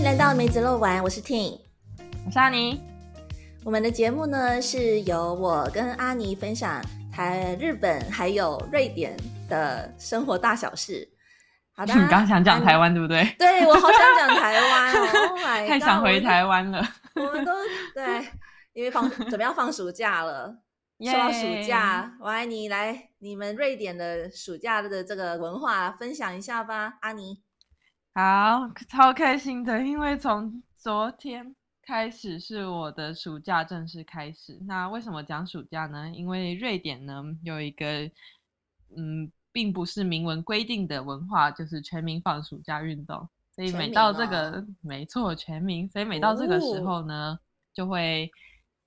迎来到梅子肉丸，我是 Ting，我是阿妮。我们的节目呢是由我跟阿妮分享台、日本还有瑞典的生活大小事。好的，你刚想讲台湾对不对？对，我好想讲台湾 哦，太想回台湾了。我们都对，因为放准备要放暑假了，说到暑假，我爱你来你们瑞典的暑假的这个文化分享一下吧，阿妮。好，超开心的，因为从昨天开始是我的暑假正式开始。那为什么讲暑假呢？因为瑞典呢有一个，嗯，并不是明文规定的文化，就是全民放暑假运动。所以每到这个，没错，全民。所以每到这个时候呢，就会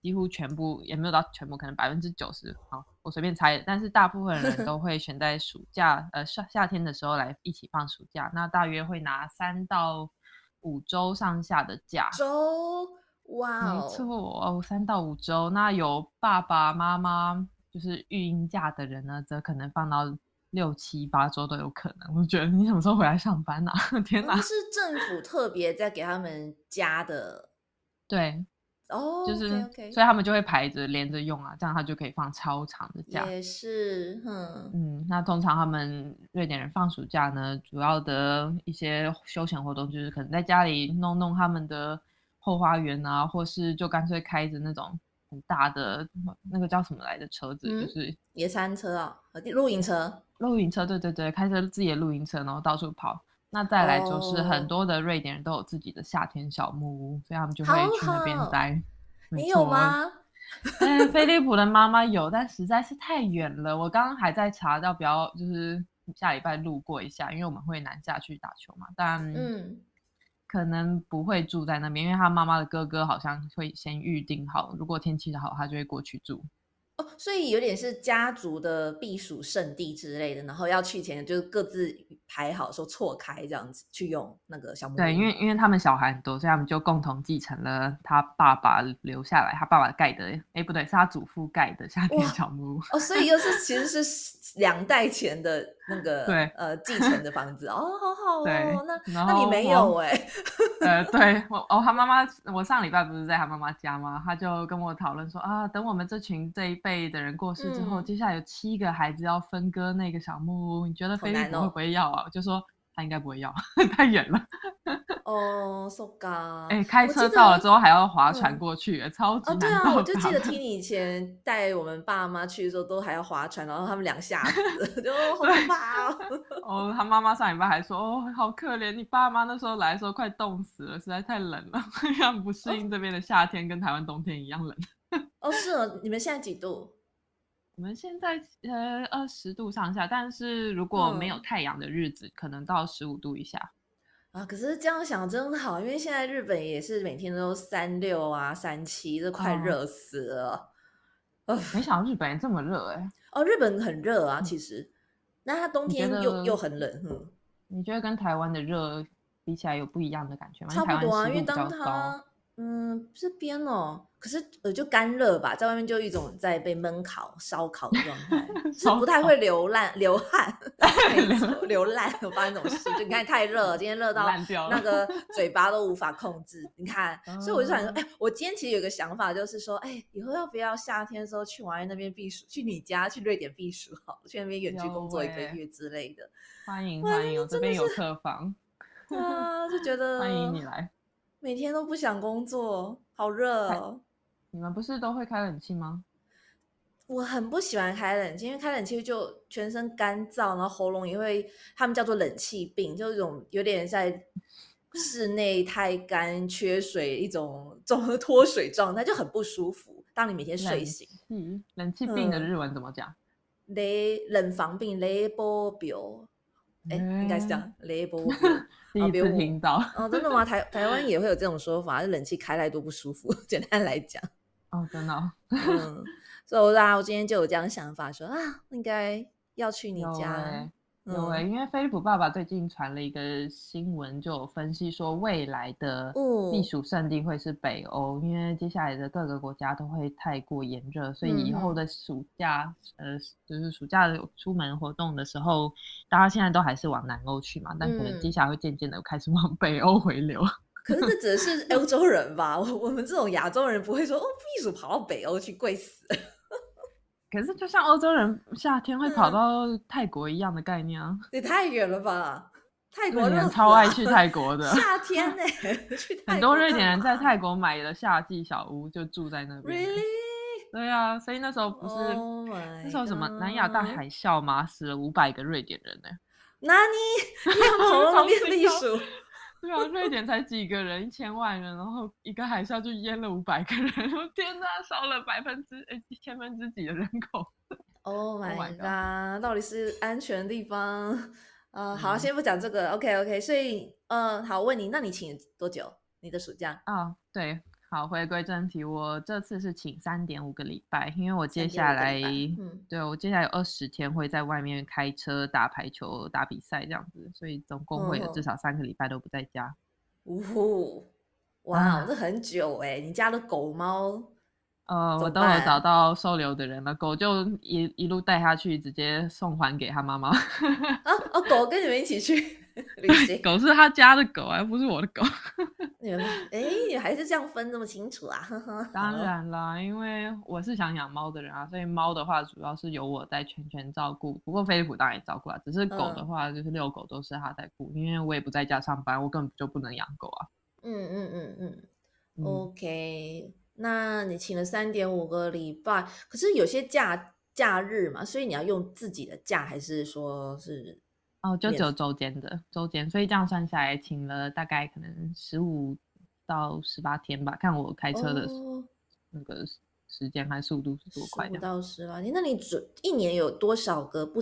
几乎全部，也没有到全部，可能百分之九十，好。我随便猜，但是大部分人都会选在暑假，呃夏夏天的时候来一起放暑假。那大约会拿三到五周上下的假。周，哇，没错哦，三到五周。那有爸爸妈妈就是育婴假的人呢，则可能放到六七八周都有可能。我觉得你什么时候回来上班啊？天哪！是政府特别在给他们加的，对。哦，就是，所以他们就会排着连着用啊，这样他就可以放超长的假。也是，嗯嗯，那通常他们瑞典人放暑假呢，主要的一些休闲活动就是可能在家里弄弄他们的后花园啊，或是就干脆开着那种很大的那个叫什么来的车子，就是野餐车啊，露营车，露营车，对对对，开着自己的露营车，然后到处跑。那再来就是很多的瑞典人都有自己的夏天小木屋，所以他们就会去那边待。你有吗？嗯，菲利普的妈妈有，但实在是太远了。我刚刚还在查，要不要就是下礼拜路过一下，因为我们会南下去打球嘛。但嗯，可能不会住在那边，因为他妈妈的哥哥好像会先预定好，如果天气好，他就会过去住。哦，所以有点是家族的避暑胜地之类的，然后要去前就是各自排好说错开这样子去用那个小木屋。对，因为因为他们小孩很多，所以他们就共同继承了他爸爸留下来，他爸爸盖的，哎不对，是他祖父盖的夏天小木屋。哦，所以又是其实是两代前的那个对呃继承的房子。哦，好好哦。对，那那你没有哎？呃，对我哦，他妈妈，我上礼拜不是在他妈妈家吗？他就跟我讨论说啊，等我们这群这一。辈的人过世之后，接下来有七个孩子要分割那个小木屋，你觉得菲利普会不会要啊？我就说他应该不会要，太远了。哦，so ga。哎，开车到了之后还要划船过去，超级难。对啊，我就记得听你以前带我们爸妈去的时候，都还要划船，然后他们两下子，就好怕哦。哦，他妈妈上礼拜还说，哦，好可怜，你爸妈那时候来的时候快冻死了，实在太冷了，让不适应这边的夏天，跟台湾冬天一样冷。哦，是哦，你们现在几度？我们现在呃二十度上下，但是如果没有太阳的日子，可能到十五度以下。啊，可是这样想真好，因为现在日本也是每天都三六啊、三七，这快热死了。呃，没想到日本这么热哎。哦，日本很热啊，其实，那它冬天又又很冷。嗯，你觉得跟台湾的热比起来有不一样的感觉吗？差不多啊，因为当它嗯这边哦。可是呃，就干热吧，在外面就一种在被闷烤、烧烤的状态，是不太会流烂、流汗、流烂。我发生这种事，就你看太热，今天热到那个嘴巴都无法控制。你看，所以我就想说，哎，我今天其实有个想法，就是说，哎，以后要不要夏天的时候去玩那边避暑，去你家去瑞典避暑，好，去那边远距工作一个月之类的。欢迎欢迎，我这边有客房。啊，就觉得欢迎你来，每天都不想工作，好热。你们不是都会开冷气吗？我很不喜欢开冷气，因为开冷气就全身干燥，然后喉咙也会，他们叫做冷气病，就是一种有点在室内太干、缺水一种综合脱水状态，就很不舒服。当你每天睡醒，嗯，冷气病的日文怎么讲？雷冷房病，雷波表，哎，应该是这样雷波表。第一次听到哦，真的吗？台台湾 也会有这种说法，就冷气开太多不舒服。简单来讲。哦，真的，嗯，所以我啊，我今天就有这样想法，说啊，应该要去你家。有哎，因为飞利浦爸爸最近传了一个新闻，就有分析说未来的避暑胜地会是北欧，因为接下来的各个国家都会太过炎热，所以以后的暑假，呃，就是暑假的出门活动的时候，大家现在都还是往南欧去嘛，但可能接下来会渐渐的开始往北欧回流。可是这只是欧洲人吧？我我们这种亚洲人不会说哦，避暑跑到北欧去贵死。可是就像欧洲人夏天会跑到泰国一样的概念啊，也太远了吧？泰国人超爱去泰国的，夏天 呢，很多瑞典人在泰国买了夏季小屋就住在那边。Really？对啊，所以那时候不是那时候什么南亚大海啸吗？死了五百个瑞典人呢。那你你 跑到那边避暑？对啊，瑞典才几个人，一千万人，然后一个海啸就淹了五百个人，天哪，少了百分之诶一千分之几的人口。Oh my god！到底是安全的地方？呃，好，先不讲这个，OK OK。所以，呃，好，问你，那你请多久？你的暑假？啊，对。好，回归正题，我这次是请三点五个礼拜，因为我接下来，对我接下来有二十天会在外面开车打排球、打比赛这样子，所以总共会有至少三个礼拜都不在家。呜呼，哇，这很久哎！你家的狗猫？呃，我都有找到收留的人了，狗就一一路带它去，直接送还给他妈妈。啊哦，狗跟你们一起去 旅行？狗是他家的狗，而不是我的狗。哎，还是这样分这么清楚啊？当然啦，因为我是想养猫的人啊，所以猫的话主要是由我在全权照顾。不过飞利浦当然也照顾啊，只是狗的话就是遛狗都是他在顾，因为我也不在家上班，我根本就不能养狗啊。嗯嗯嗯嗯，OK。那你请了三点五个礼拜，可是有些假假日嘛，所以你要用自己的假，还是说是哦，就只有周间的周间，所以这样算下来，请了大概可能十五到十八天吧，看我开车的那个时间和速度是多快。十五到十八天，那你准一年有多少个不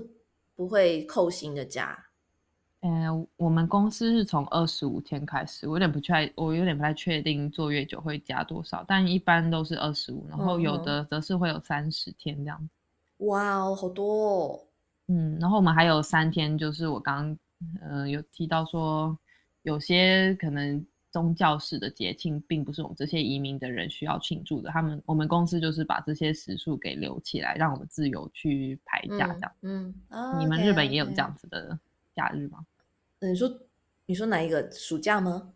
不会扣薪的假？嗯，我们公司是从二十五天开始，我有点不确，我有点不太确定做越久会加多少，但一般都是二十五，然后有的则是会有三十天这样。哇哦，好多哦。嗯，然后我们还有三天，就是我刚嗯有提到说，有些可能宗教式的节庆，并不是我们这些移民的人需要庆祝的，他们我们公司就是把这些时数给留起来，让我们自由去排假这样。嗯，你们日本也有这样子的假日吗？你说，你说哪一个暑假吗？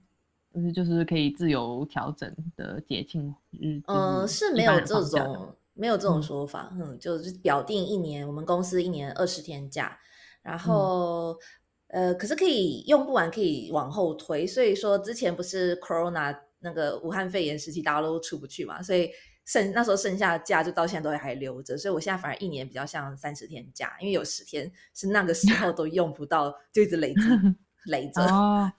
嗯，就是可以自由调整的节庆日。嗯，是没有这种没有这种说法。嗯，就是表定一年，我们公司一年二十天假，然后呃，可是可以用不完，可以往后推。所以说之前不是 Corona 那个武汉肺炎时期，大家都出不去嘛，所以剩那时候剩下的假就到现在都还留着。所以我现在反而一年比较像三十天假，因为有十天是那个时候都用不到，就一直累积。累着，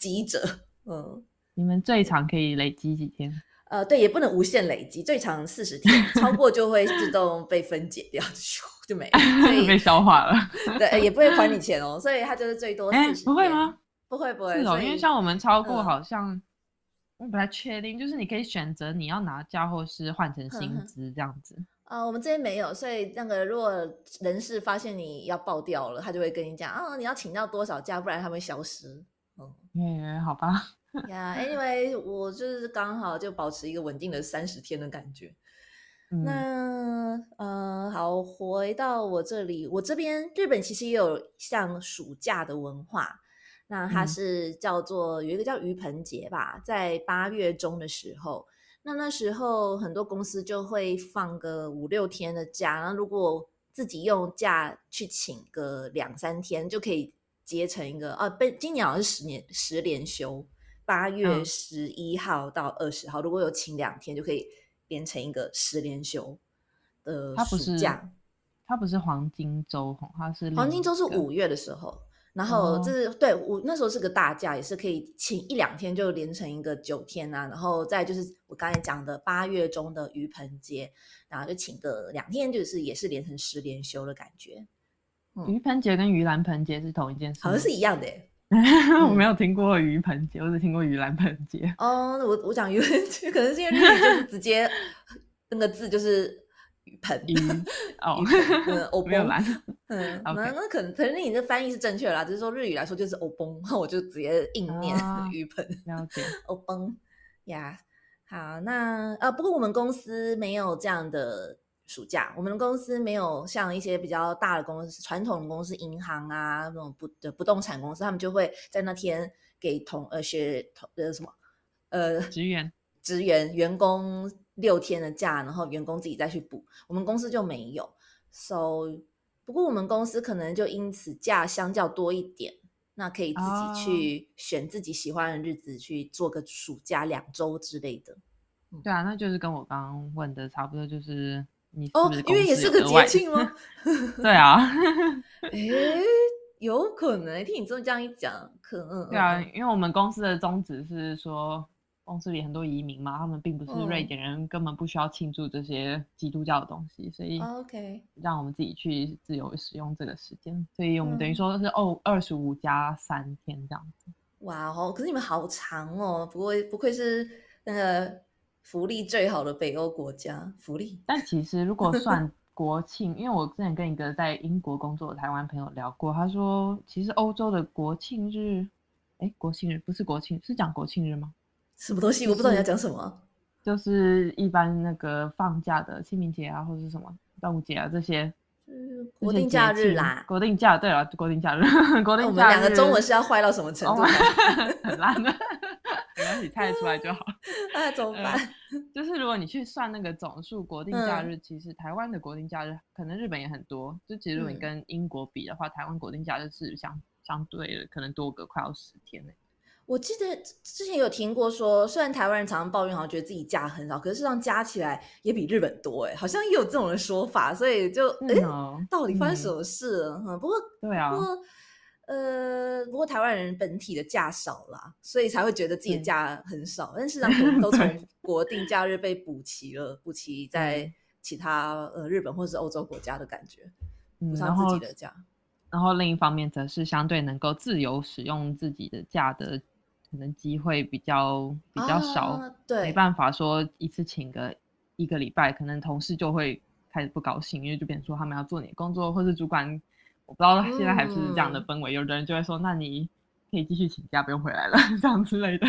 积着，嗯，你们最长可以累积几天？呃，对，也不能无限累积，最长四十天，超过就会自动被分解掉，咻就没了，所以 被消化了。对，也不会还你钱哦，所以它就是最多四十。不会吗？不会，不会。是哦，因为像我们超过，好像我不太确定，就是你可以选择你要拿假，或是换成薪资这样子。啊，我们这边没有，所以那个如果人事发现你要爆掉了，他就会跟你讲啊，你要请到多少假，不然他会消失。嗯，好吧。呀，Anyway，我就是刚好就保持一个稳定的三十天的感觉。那呃，好，回到我这里，我这边日本其实也有像暑假的文化，那它是叫做有一个叫鱼盆节吧，在八月中的时候。那那时候很多公司就会放个五六天的假，然后如果自己用假去请个两三天，就可以结成一个啊，被今年好像是十年十连休，八月十一号到二十号，如果有请两天，就可以连成一个十连休的暑假。它不是黄金周，它是黄金周是五月的时候。然后这是对我那时候是个大假，也是可以请一两天就连成一个九天啊。然后再就是我刚才讲的八月中的鱼盆节，然后就请个两天，就是也是连成十连休的感觉。鱼盆节跟盂兰盆节是同一件事，好像是一样的。我没有听过鱼盆节，我只听过盂兰盆节。哦，我我讲鱼盆节，可能是因为日语就是直接那个字就是。盆哦，欧 没有啦，嗯，那那可能可能你这翻译是正确啦，只是说日语来说就是欧崩，那我就直接硬念鱼盆，了解欧崩呀。好，那呃，不过我们公司没有这样的暑假，我们的公司没有像一些比较大的公司、传统的公司、银行啊那种不的不动产公司，他们就会在那天给同呃学同呃什么。呃职员职员员工六天的假，然后员工自己再去补。我们公司就没有，so 不过我们公司可能就因此假相较多一点，那可以自己去选自己喜欢的日子去做个暑假两周之类的。对啊，那就是跟我刚刚问的差不多，就是你哦，因为也是个节庆吗？对啊，哎，有可能听你这么这样一讲，可能对啊，因为我们公司的宗旨是说。公司里很多移民嘛，他们并不是瑞典人，根本不需要庆祝这些基督教的东西，所以 OK 让我们自己去自由使用这个时间，所以我们等于说是哦二十五加三天这样子。哇哦，可是你们好长哦，不过不愧是那个福利最好的北欧国家，福利。但其实如果 算国庆，因为我之前跟一个在英国工作的台湾朋友聊过，他说其实欧洲的国庆日，哎，国庆日不是国庆，是讲国庆日吗？什么东西？我不知道你要讲什么。就是一般那个放假的清明节啊，或者是什么端午节啊这些，国定假日啦。国定假对了，国定假日，国定假日。我们两个中文是要坏到什么程度？很烂的，没关系，猜得出来就好。那怎么办？就是如果你去算那个总数国定假日，其实台湾的国定假日可能日本也很多。就其实如果你跟英国比的话，台湾国定假日是相相对的可能多个快要十天呢。我记得之前有听过说，虽然台湾人常常抱怨，好像觉得自己假很少，可是事实上加起来也比日本多，哎，好像也有这种的说法，所以就哎，到底发生什么事了？哈，不过对啊，不过呃，不过台湾人本体的假少啦，所以才会觉得自己的假很少，但是实上 都从国定假日被补齐了，补齐在其他呃日本或是欧洲国家的感觉，补上自己的假。然后另一方面则是相对能够自由使用自己的假的。可能机会比较比较少，对，没办法说一次请个一个礼拜，可能同事就会开始不高兴，因为就变成说他们要做你的工作，或是主管，我不知道现在还是这样的氛围，有的人就会说，那你可以继续请假，不用回来了，这样之类的。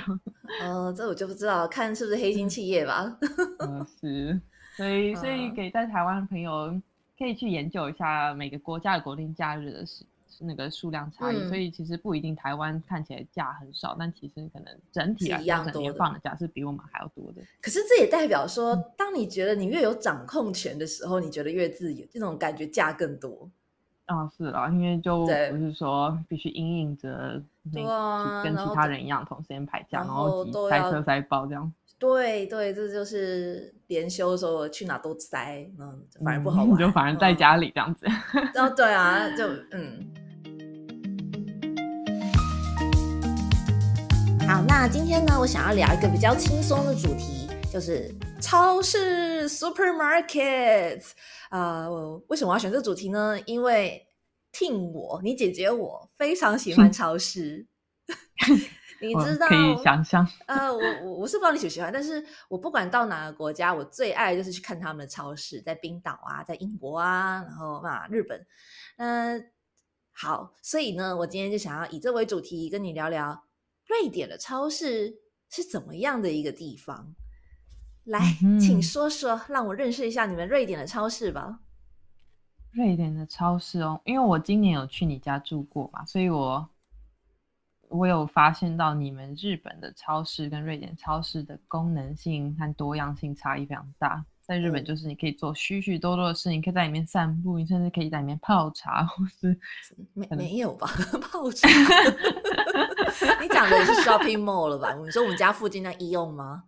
呃，这我就不知道，看是不是黑心企业吧。嗯，是，所以所以给在台湾的朋友可以去研究一下每个国家的国定假日的事。那个数量差异，所以其实不一定台湾看起来假很少，但其实可能整体来讲，整年放的假是比我们还要多的。可是这也代表说，当你觉得你越有掌控权的时候，你觉得越自由，这种感觉假更多。啊，是啦，因为就不是说必须应应着那跟其他人一样同时间排假，然后塞车塞爆这样。对对，这就是连休的时候去哪都塞，嗯，反而不好 玩，就反而在家里这样子。哦，对啊，就嗯。好，那今天呢，我想要聊一个比较轻松的主题，就是超市 （supermarket）。啊，为什么要选这个主题呢？因为听我，你姐姐我非常喜欢超市。你知道？可以想象。呃，我我我是不知道你喜不喜欢，但是我不管到哪个国家，我最爱就是去看他们的超市，在冰岛啊，在英国啊，然后嘛日本。嗯，好，所以呢，我今天就想要以这为主题，跟你聊聊。瑞典的超市是怎么样的一个地方？来，请说说，让我认识一下你们瑞典的超市吧。瑞典的超市哦，因为我今年有去你家住过嘛，所以我我有发现到你们日本的超市跟瑞典超市的功能性和多样性差异非常大。在日本，就是你可以做许许多多的事，你可以在里面散步，你甚至可以在里面泡茶，或是 没没有吧？泡茶？你讲的是 shopping mall 了吧？你说我们家附近那医用吗？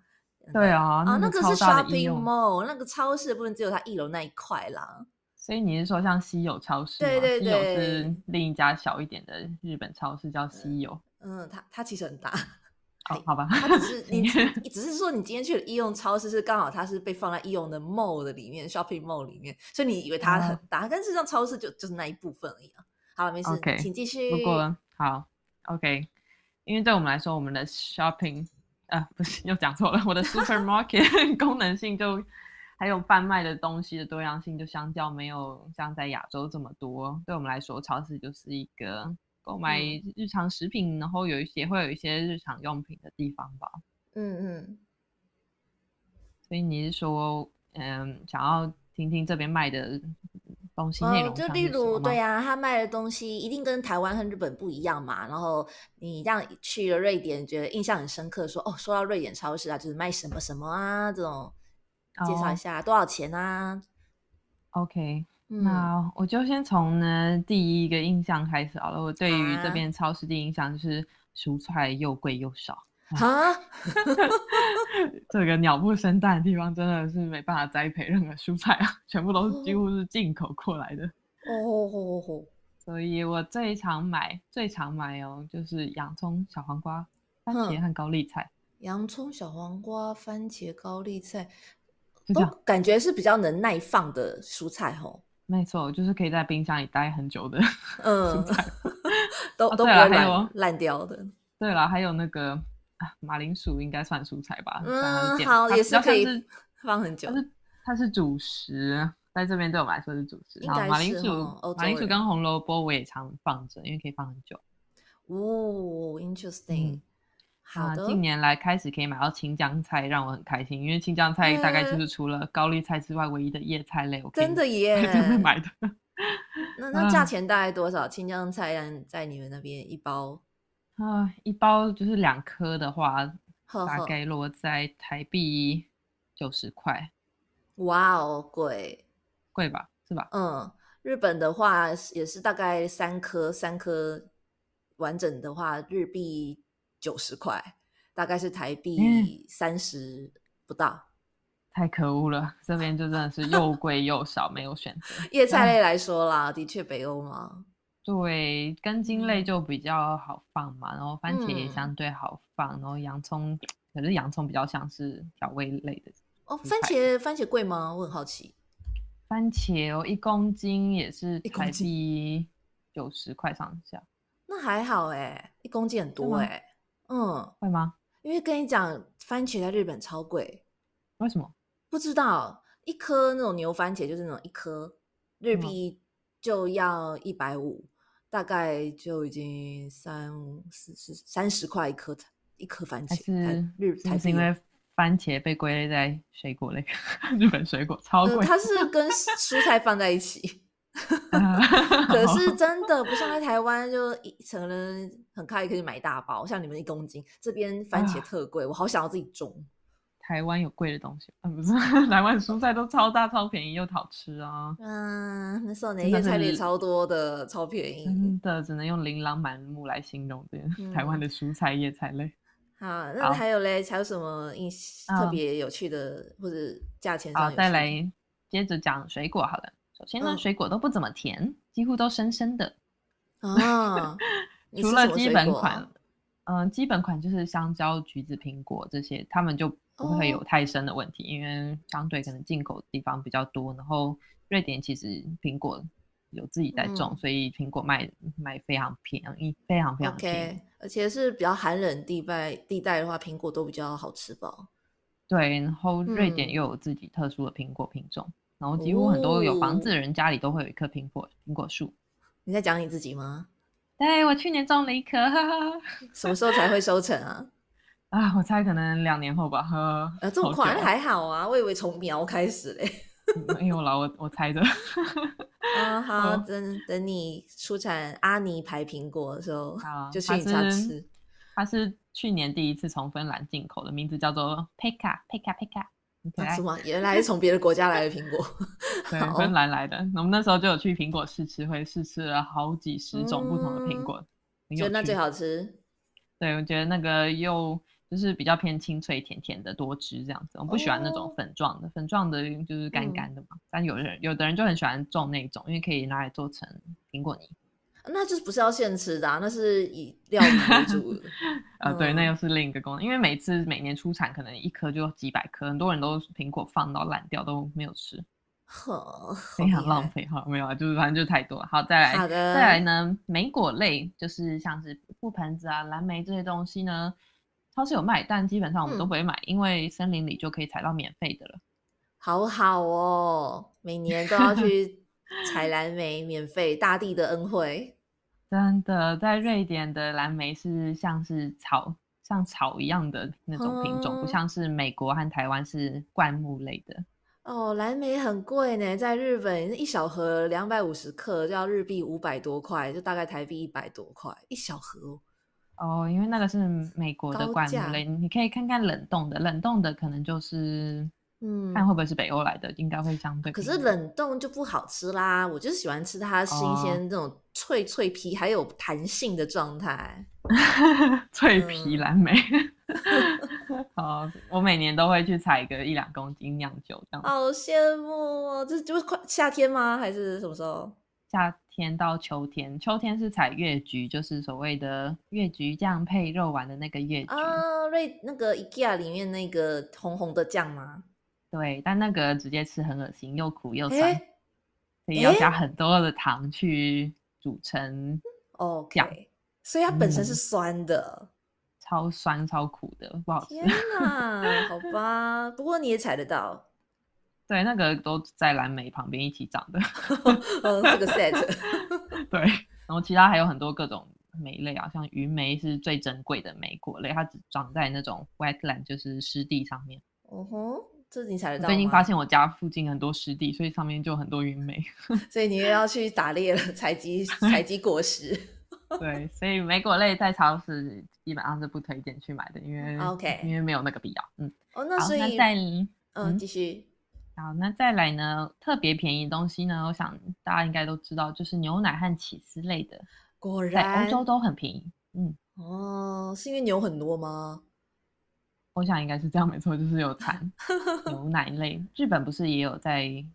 对啊，啊，那个是 shopping mall，那个超市部分只有它一楼那一块啦。所以你是说像西友超市？对对对，是另一家小一点的日本超市叫西友。嗯，它它其实很大。好好吧，它只是你，你只是说你今天去了医用超市，是刚好它是被放在医用的 mall 的里面，shopping mall 里面，所以你以为它很大，但是上超市就就是那一部分而已啊。好了，没事，请继续。不过好，OK，因为对我们来说，我们的 shopping 啊，不是又讲错了，我的 supermarket 功能性就还有贩卖的东西的多样性，就相较没有像在亚洲这么多。对我们来说，超市就是一个。购买日常食品，然后有一些会有一些日常用品的地方吧。嗯嗯。所以你是说，嗯，想要听听这边卖的东西内容哦，就例如？对呀、他卖的东西一定跟台湾和日本不一样嘛。然后你这样去了瑞典，觉得印象很深刻说，哦，说到瑞典超市啊，就是卖什么什么啊，这种介绍一哦下多少钱啊？OK，嗯，那我就先从呢第一个印象开始好了。我对于这啊边超市第一印象就是蔬菜又贵又少。哈，这个鸟不生蛋的地方真的是没办法栽培任何蔬菜啊，全部都是几乎是进口过来的。哦哦哦哦，所以我最常买、最常买哦，就是洋葱、小黄瓜、番茄和高丽菜，洋葱、小黄瓜、番茄、高丽菜，都。感觉是比较能耐放的蔬菜哦。没错，就是可以在冰箱里待很久的嗯 都都不会烂烂掉的。对了，还有那个啊，马铃薯应该算蔬菜吧？嗯，好，也是可以放很久它。是它是主食，在这边对我们来说是主食。好，应该是马铃薯哦，马铃薯跟红萝卜我也常放着，因为可以放很久。哦，interesting。嗯好的，啊近年来开始可以买到青江菜，让我很开心，因为青江菜大概就嗯是除了高丽菜之外唯一的叶菜类，真的在耶 买的。那 那价啊钱大概多少？青江菜在在你们那边一包？啊，一包就是两颗的话，大概落在台币九十块，哇哦，贵。贵吧？是吧？嗯，日本的话也是大概三颗，三颗完整的话，日币九十块，大概是台币三十不到。太可恶了，这边就真的是又贵又少，没有选择。叶菜类来说啦，的确北欧嘛。对，根茎类嗯就比较好放嘛，然后番茄也嗯相对好放，然后洋葱，可是洋葱比较像是调味类的。哦，番茄番茄贵吗？我很好奇。番茄哦，一公斤也是台币九十块上下，那还好哎，一公斤很多吗哎。嗯，会吗？因为跟你讲，番茄在日本超贵，为什么？不知道一颗那种牛番茄就是那种一颗日嗯币就要一百五，大概就已经三四十三十块一颗一颗番茄，日台币是因为番茄被归类在水果类？日本水果超呃，贵，它是 跟蔬菜放在一起，可是真的不像在台湾，就一成人很快可以买一大包，像你们一公斤，这边番茄啊特贵，我好想要自己种。台湾有贵的东西，嗯，不是，台湾蔬菜都超大、超便宜又好吃啊，嗯，那时候那些菜类超多的，超便宜。真的只能用琳琅满目来形容这个 台湾嗯的蔬菜叶菜类。好，那好还有嘞，还有什么印特嗯别有趣的，或者价钱上好，再来接着讲水果好了。首先呢，嗯水果都不怎么甜，几乎都生生的。啊？你除了基本款嗯、基本款就是香蕉、橘子、苹果这些，他们就不会有哦太深的问题，因为相对可能进口的地方比较多。然后瑞典其实苹果有自己在种，嗯所以苹果卖卖非常便宜，非常非常便宜。而且是比较寒冷地带地带的话，苹果都比较好吃吧？对，然后瑞典嗯又有自己特殊的苹果品种，然后几乎很多有房子的哦人家里都会有一棵苹果苹果树。你在讲你自己吗？对我去年种了一棵，哈哈哈。什么时候才会收成啊？啊，我猜可能两年后吧，呵，呃，这么好快，还好啊，我以为从苗开始嘞。没有啦，我我猜的。啊，好，哦等等你出产阿尼牌苹果的时候好，就去它你家吃。它是去年第一次从芬兰进口的，名字叫做 Pekka Pekka Pekka，很可爱啊什。么？原来是从别的国家来的苹果。对，芬兰来的。我们那时候就有去苹果试吃会，试吃了好几十种不同的苹嗯果，觉得那最好吃。对，我觉得那个又就是比较偏清脆甜甜的多汁这样子，我不喜欢那种哦粉状的，粉状的就是干嗯干的嘛。但有人有的人就很喜欢种那种，因为可以拿来做成苹果泥。那就是不是要现吃的啊？那是以料理为主的。呃，对，那嗯又是另一个功能，因为每次每年出产可能一颗就几百颗，很多人都苹果放到烂掉都没有吃，呵，非常浪费。哈。没有啊，就是反正就太多了。好，再来，好的再来呢，莓果类就是像是覆盆子啊、蓝莓这些东西呢，超市有卖，但基本上我们都嗯不会买，因为森林里就可以采到免费的了。好好哦，每年都要去采蓝莓，免费，大地的恩惠。真的，在瑞典的蓝莓是像是草，像草一样的那种品种，不哦像是美国和台湾是灌木类的。哦，蓝莓很贵呢，在日本一小盒两百五十克就要日币五百多块，就大概台币一百多块一小盒。哦，因为那个是美国的罐类，你可以看看冷冻的，冷冻的可能就是嗯，看会不会是北欧来的，应该会相对。可是冷冻就不好吃啦，我就喜欢吃它新鲜这种脆脆皮还有弹性的状态。脆皮蓝莓。好，我每年都会去采个一两公斤酿酒，这样。好羡慕哦！这就是快夏天吗？还是什么时候？夏天到秋天，秋天是采月菊，就是所谓的月菊酱配肉丸的那个月菊啊。瑞那个 IKEA 里面那个红红的酱吗？对，但那个直接吃很恶心，又苦又酸，所以要加很多的糖去煮成哦酱，所以它本身是酸的。超酸超苦的，不好吃。天哪，好吧。不过你也采得到。对，那个都在蓝莓旁边一起长的。嗯，这个 set。对，然后其他还有很多各种莓类啊，像云莓是最珍贵的莓果类，它只长在那种 wetland，就是湿地上面。哦吼，这你才知道最近发现我家附近很多湿地，所以上面就很多云莓。所以你又要去打猎了，采集采集果实。对，所以莓果类在超市基本上是不推荐去买的，因为 OK，因为没有那个必要。嗯，哦，那所以再嗯继续。好，那再来呢？特别便宜的东西呢？我想大家应该都知道，就是牛奶和起司类的，果然在欧洲都很便宜。嗯，哦，是因为牛很多吗？我想应该是这样，没错，就是有产牛奶类。日本不是也有在？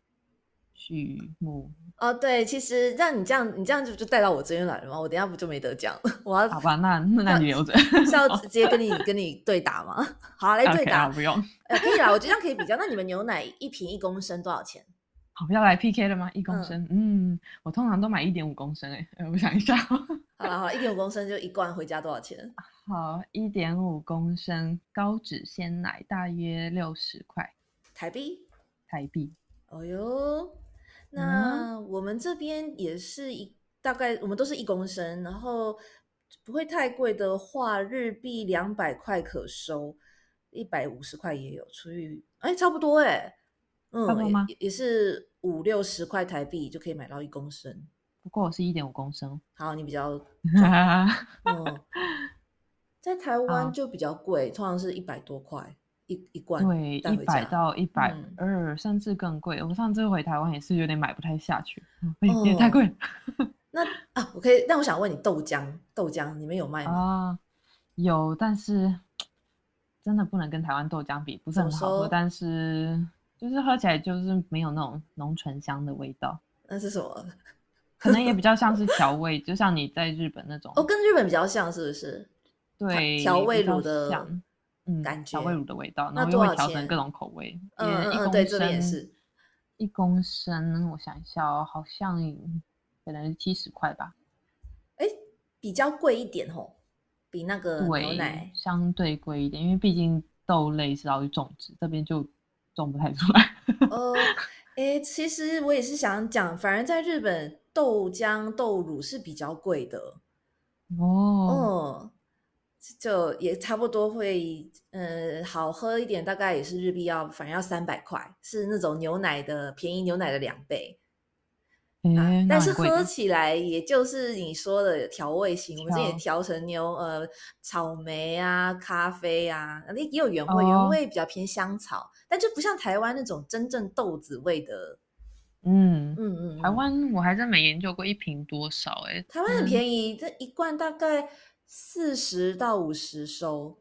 畜牧哦，对，其实让你这样，你这样就就带到我这边来了吗？我等下不就没得讲？我要好吧，那那你留着，是要直接跟你跟你对打吗？好，来对打，不用，呃，可以啦，我觉得这样可以比较。那你们牛奶一瓶一公升多少钱？好，要来 PK 了吗？一公升，嗯，我通常都买一点五公升，哎，我想一下，好了好了，一点五公升就一罐，回家多少钱？好，一点五公升高脂鲜奶大约六十块台币，台币，哦哟。那我们这边也是一大概，我们都是一公升，然后不会太贵的话，日币两百块可收，一百五十块也有，除以哎差不多哎，嗯，也也是五六十块台币就可以买到一公升。不过我是一点五公升，好，你比较，嗯，在台湾就比较贵，通常是一百多块。一一罐对一百到一百二，甚至更贵。我上次回台湾也是有点买不太下去，也太贵。那啊，我可以，那我想问你，豆浆，豆浆你们有卖吗？啊，有，但是真的不能跟台湾豆浆比，不是很好喝，但是就是喝起来就是没有那种浓醇香的味道。那是什么？可能也比较像是调味，就像你在日本那种。哦，跟日本比较像，是不是？对，调味乳的。嗯，感觉调味乳的味道，然后又会调成各种口味。嗯嗯，对，这边也是。一公升，我想一下哦，好像可能是七十块吧。哎，比较贵一点哦，比那个牛奶相对贵一点，因为毕竟豆类是要去种植，这边就种不太出来。哦，哎，其实我也是想讲，反而在日本豆浆、豆乳是比较贵的。哦。就也差不多会，呃，好喝一点，大概也是日币要，反正要三百块，是那种牛奶的便宜牛奶的两倍。嗯，但是喝起来也就是你说的调味型，我们这也调成牛呃草莓啊、咖啡啊，那也有原味，原味比较偏香草，但就不像台湾那种真正豆子味的。嗯嗯嗯，台湾我还真没研究过一瓶多少哎，台湾很便宜，这一罐大概。四十到五十收，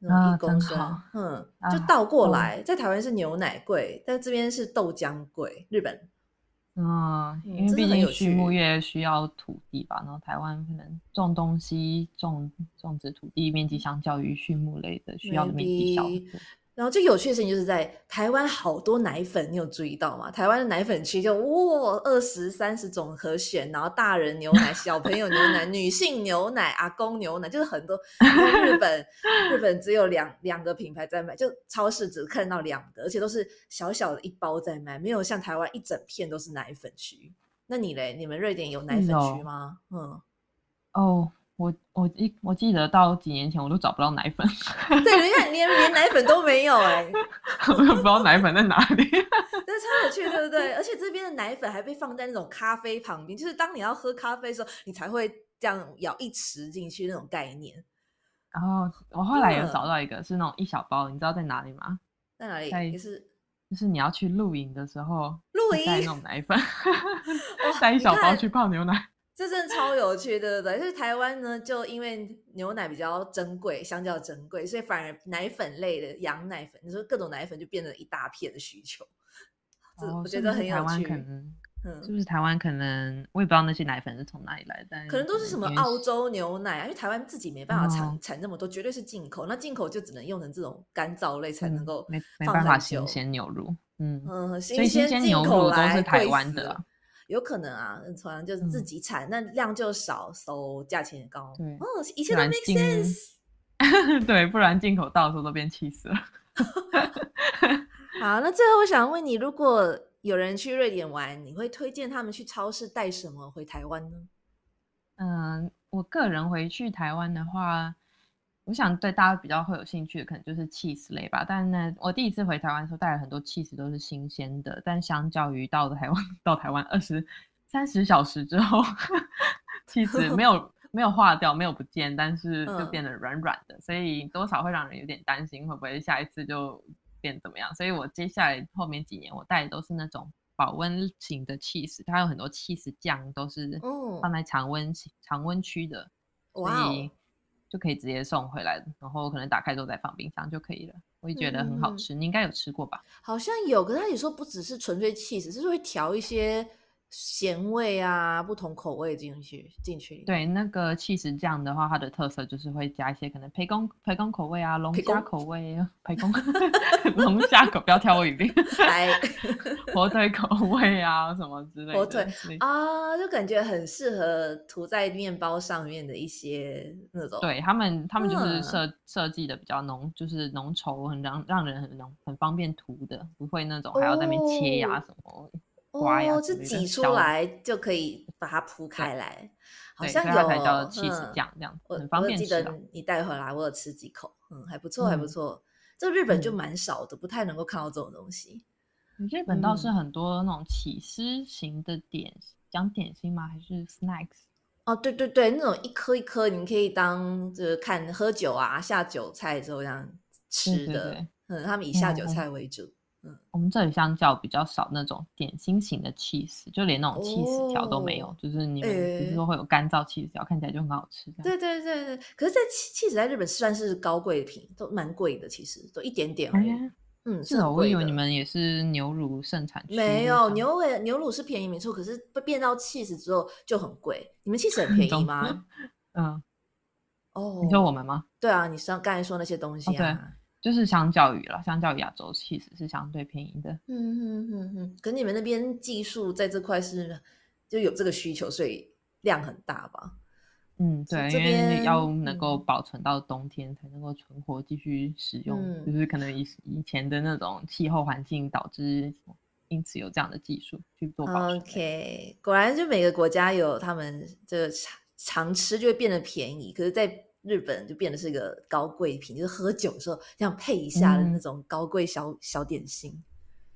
一公升，嗯，就倒过来，在台湾是牛奶贵，但这边是豆浆贵。日本，嗯，因为毕竟畜牧业需要土地吧，然后台湾可能种东西、种种植土地面积相较于畜牧类的需要的面积小。然后最有趣的事情就是在台湾好多奶粉，你有注意到吗？台湾的奶粉区就哇二十三十种可选，然后大人牛奶、小朋友牛奶、女性牛奶、阿公牛奶，就是很多。日本日本只有两两个品牌在卖，就超市只看到两个，而且都是小小的一包在卖，没有像台湾一整片都是奶粉区。那你嘞？你们瑞典有奶粉区吗？嗯，哦，我我一我记得到几年前我都找不到奶粉，对，你看连连奶粉都没有哎、我都不知道奶粉在哪里。这超有趣，对不对？而且这边的奶粉还被放在那种咖啡旁边，就是当你要喝咖啡的时候，你才会这样舀一匙进去那种概念。然后我后来有嗯找到一个是那种一小包，你知道在哪里吗？在哪里？在也是就是你要去露营的时候，露营带那营，种奶粉，带一小包去泡牛奶。这真的超有趣，对不对？就是台湾呢，就因为牛奶比较珍贵，相较珍贵，所以反而奶粉类的羊奶粉，你说各种奶粉就变成一大片的需求。我觉得很有趣。能是嗯，不是台湾可能我也不知道那些奶粉是从哪里来的，但可能都是什么澳洲牛奶啊，因为台湾自己没办法产、哦产这么多，绝对是进口。那进口就只能用成这种干燥类才能嗯够没没放办法新鲜牛乳，嗯，嗯，所以新鲜牛口都是台湾的啊有可能啊，嗯可能就是自嗯己产，那量就少，收价钱也高。对哦，一切都 make 进 sense。对，不然进口到的时候都变气死了。好，那最后我想问你，如果有人去瑞典玩，你会推荐他们去超市带什么回台湾呢？嗯，我个人回去台湾的话，我想对大家比较会有兴趣的，可能就是 cheese 类吧。但呢，我第一次回台湾的时候带了很多 cheese 都是新鲜的，但相较于到台湾 到台湾二十三十小时之后，cheese 没有没有化掉，没有不见，但是就嗯变得软软的，所以多少会让人有点担心，会不会下一次就变怎么样？所以我接下来后面几年我带的都是那种保温型的 cheese，它有很多 cheese 酱都是哦放在常温常温区的，所以就可以直接送回来，然后可能打开之后再放冰箱就可以了。我也觉得很好嗯吃，你应该有吃过吧？好像有，可是他有时候不只是纯粹 cheese，是会调一些咸味啊，不同口味进去进去。对，那个 cheese 酱的话，它的特色就是会加一些可能培根培根口味啊、龙虾口味、培根 龙虾口，不要挑我语病，来火腿口味啊什么之类的。火腿啊，就感觉很适合涂在面包上面的一些那种。对他们，他们就是嗯设、设计的比较浓，就是浓稠，很让让人很浓很方便涂的，不会那种还要在那边切呀、哦什么。刮呀哦，之类的是挤出削来就可以把它铺开来，好，像有起司嗯酱这样，我很方我有记得。你带回来，我有吃几口，嗯，还不错，还不嗯错。这日本就嗯蛮少的，不太能够看到这种东西。日本倒是嗯很多那种起司型的点，讲点心吗？还是 snacks？哦，对对对，那种一颗一颗，你可以当就是看喝酒啊，下酒菜之后这样吃的。对对嗯，他们以下酒菜为主。我们这里相较比较少那种点心型的 cheese，就连那种 cheese 条都没有。哦就是你们不诶是说会有干燥 cheese 条，看起来就很好吃。对对对对，可是，在气质在日本算是高贵品，都蛮贵的，其实都一点点而已。哎嗯，是哦，我以为你们也是牛乳盛产区。没有牛尾牛乳是便宜没错，可是被变到 cheese 之后就很贵。你们 cheese 很便宜 懂吗？嗯，哦，你说我们吗？对啊，你上刚才说那些东西啊，就是相较于了，相较于亚洲 cheese 是相对便宜的。嗯嗯嗯嗯，可你们那边技术在这块是就有这个需求，所以量很大吧？嗯，对，因为要能够嗯保存到冬天才能够存活继续使用，嗯就是可能以以前的那种气候环境导致，因此有这样的技术去做保存。OK，果然就每个国家有他们这个常常吃就会变得便宜，可是在日本就变得是一个高贵品，就是喝酒的时候这样配一下的那嗯种高贵小、小点心。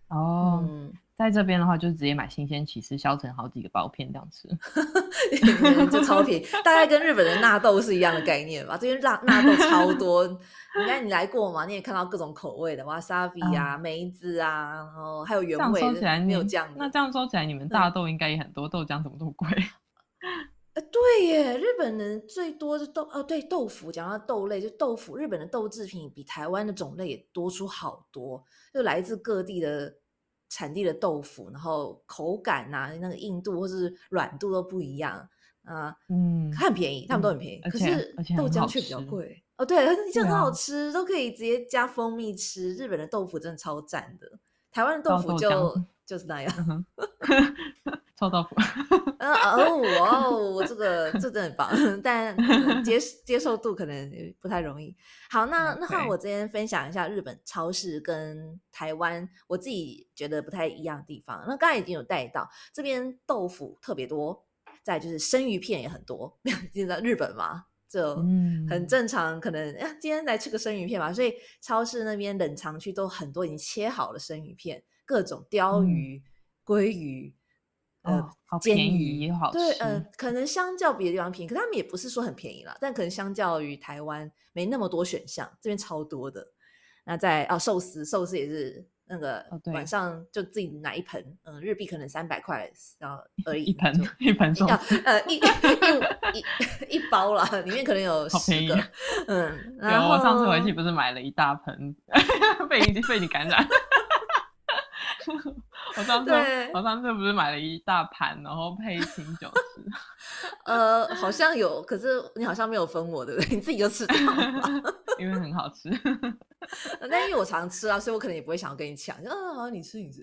哦，嗯，在这边的话就直接买新鲜起司，削成好几个薄片这样吃。就超便宜，大概跟日本的纳豆是一样的概念吧。这边纳纳豆超多，你看你来过嘛，你也看到各种口味的，wasabi 啊、梅子啊，然后还有原味的，没有你酱的。那这样说起来，你们大豆应该也很多，豆浆怎么这么贵？呃，对耶，日本人最多是豆哦，对，豆腐。讲到豆类，就豆腐，日本的豆制品比台湾的种类也多出好多，就来自各地的产地的豆腐，然后口感呐、那个硬度或是软度都不一样啊，嗯，它很便宜，他们都很便宜，可是豆浆却比较吃贵。哦，对，而且很好啊吃，都可以直接加蜂蜜吃。日本的豆腐真的超赞的，台湾的豆腐就浆就是那样。臭豆腐。嗯 哦哇哦，这个这真的很棒，但嗯接接受度可能不太容易。好，那那换我这边分享一下日本超市跟台湾我自己觉得不太一样的地方。那刚才已经有带到，这边豆腐特别多，再就是生鱼片也很多。你知道日本嘛？就嗯很正常。可能呀，今天来吃个生鱼片吧，所以超市那边冷藏区都很多已经切好了生鱼片，各种鲷嗯鱼、鲑鱼。呃哦，好便宜又好对，嗯呃，可能相较别的地方便宜，可他们也不是说很便宜啦，但可能相较于台湾没那么多选项，这边超多的。那在哦，寿司，寿司也是那个晚上就自己拿一盆，嗯、日币可能三百块，然后 而已，一盆一盆寿呃一一一一包啦，里面可能有好便宜十个，嗯，然后我上次回去不是买了一大盆，被你被你感染。我上次对我上次不是买了一大盘，然后配清酒吃。呃好像有，可是你好像没有分我，对不对？你自己就吃掉了。因为很好吃。但因为我常吃啊，所以我可能也不会想要跟你抢。就啊，好，你吃你吃。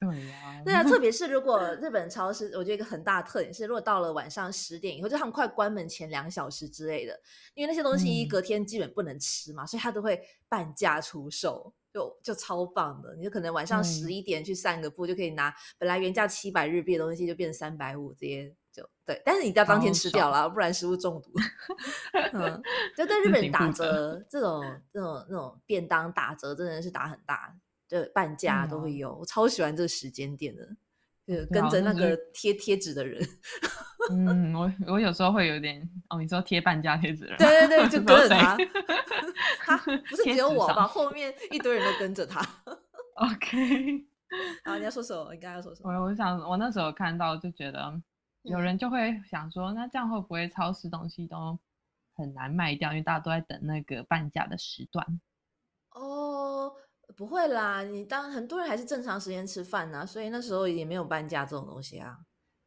对呀、对啊，特别是如果日本超市，我觉得一个很大的特点是，如果到了晚上十点以后，就他们快关门前两小时之类的，因为那些东西嗯隔天基本不能吃嘛，所以他都会半价出售，就就超棒的。你就可能晚上对十一点去散个步，就可以拿本来原价七百日币的东西，就变成三百五，直接就对。但是你要当天吃掉了，不然食物中毒。嗯，就在日本打折这种这种那种便当打折真的是打很大，就半价都会有。我超喜欢这个时间点的，跟着那个贴贴纸的人，嗯，我我有时候会有点哦，你说贴半价贴纸人，对对对，就跟着他。他 不是只有我吧？后面一堆人都跟着他。OK，啊，你要说什么？你刚刚要说什我么？我想我那时候看到就觉得有嗯人就会想说，那这样会不会超市东西都很难卖掉？因为大家都在等那个半价的时段。哦，不会啦，你当很多人还是正常时间吃饭呢、所以那时候也没有半价这种东西啊。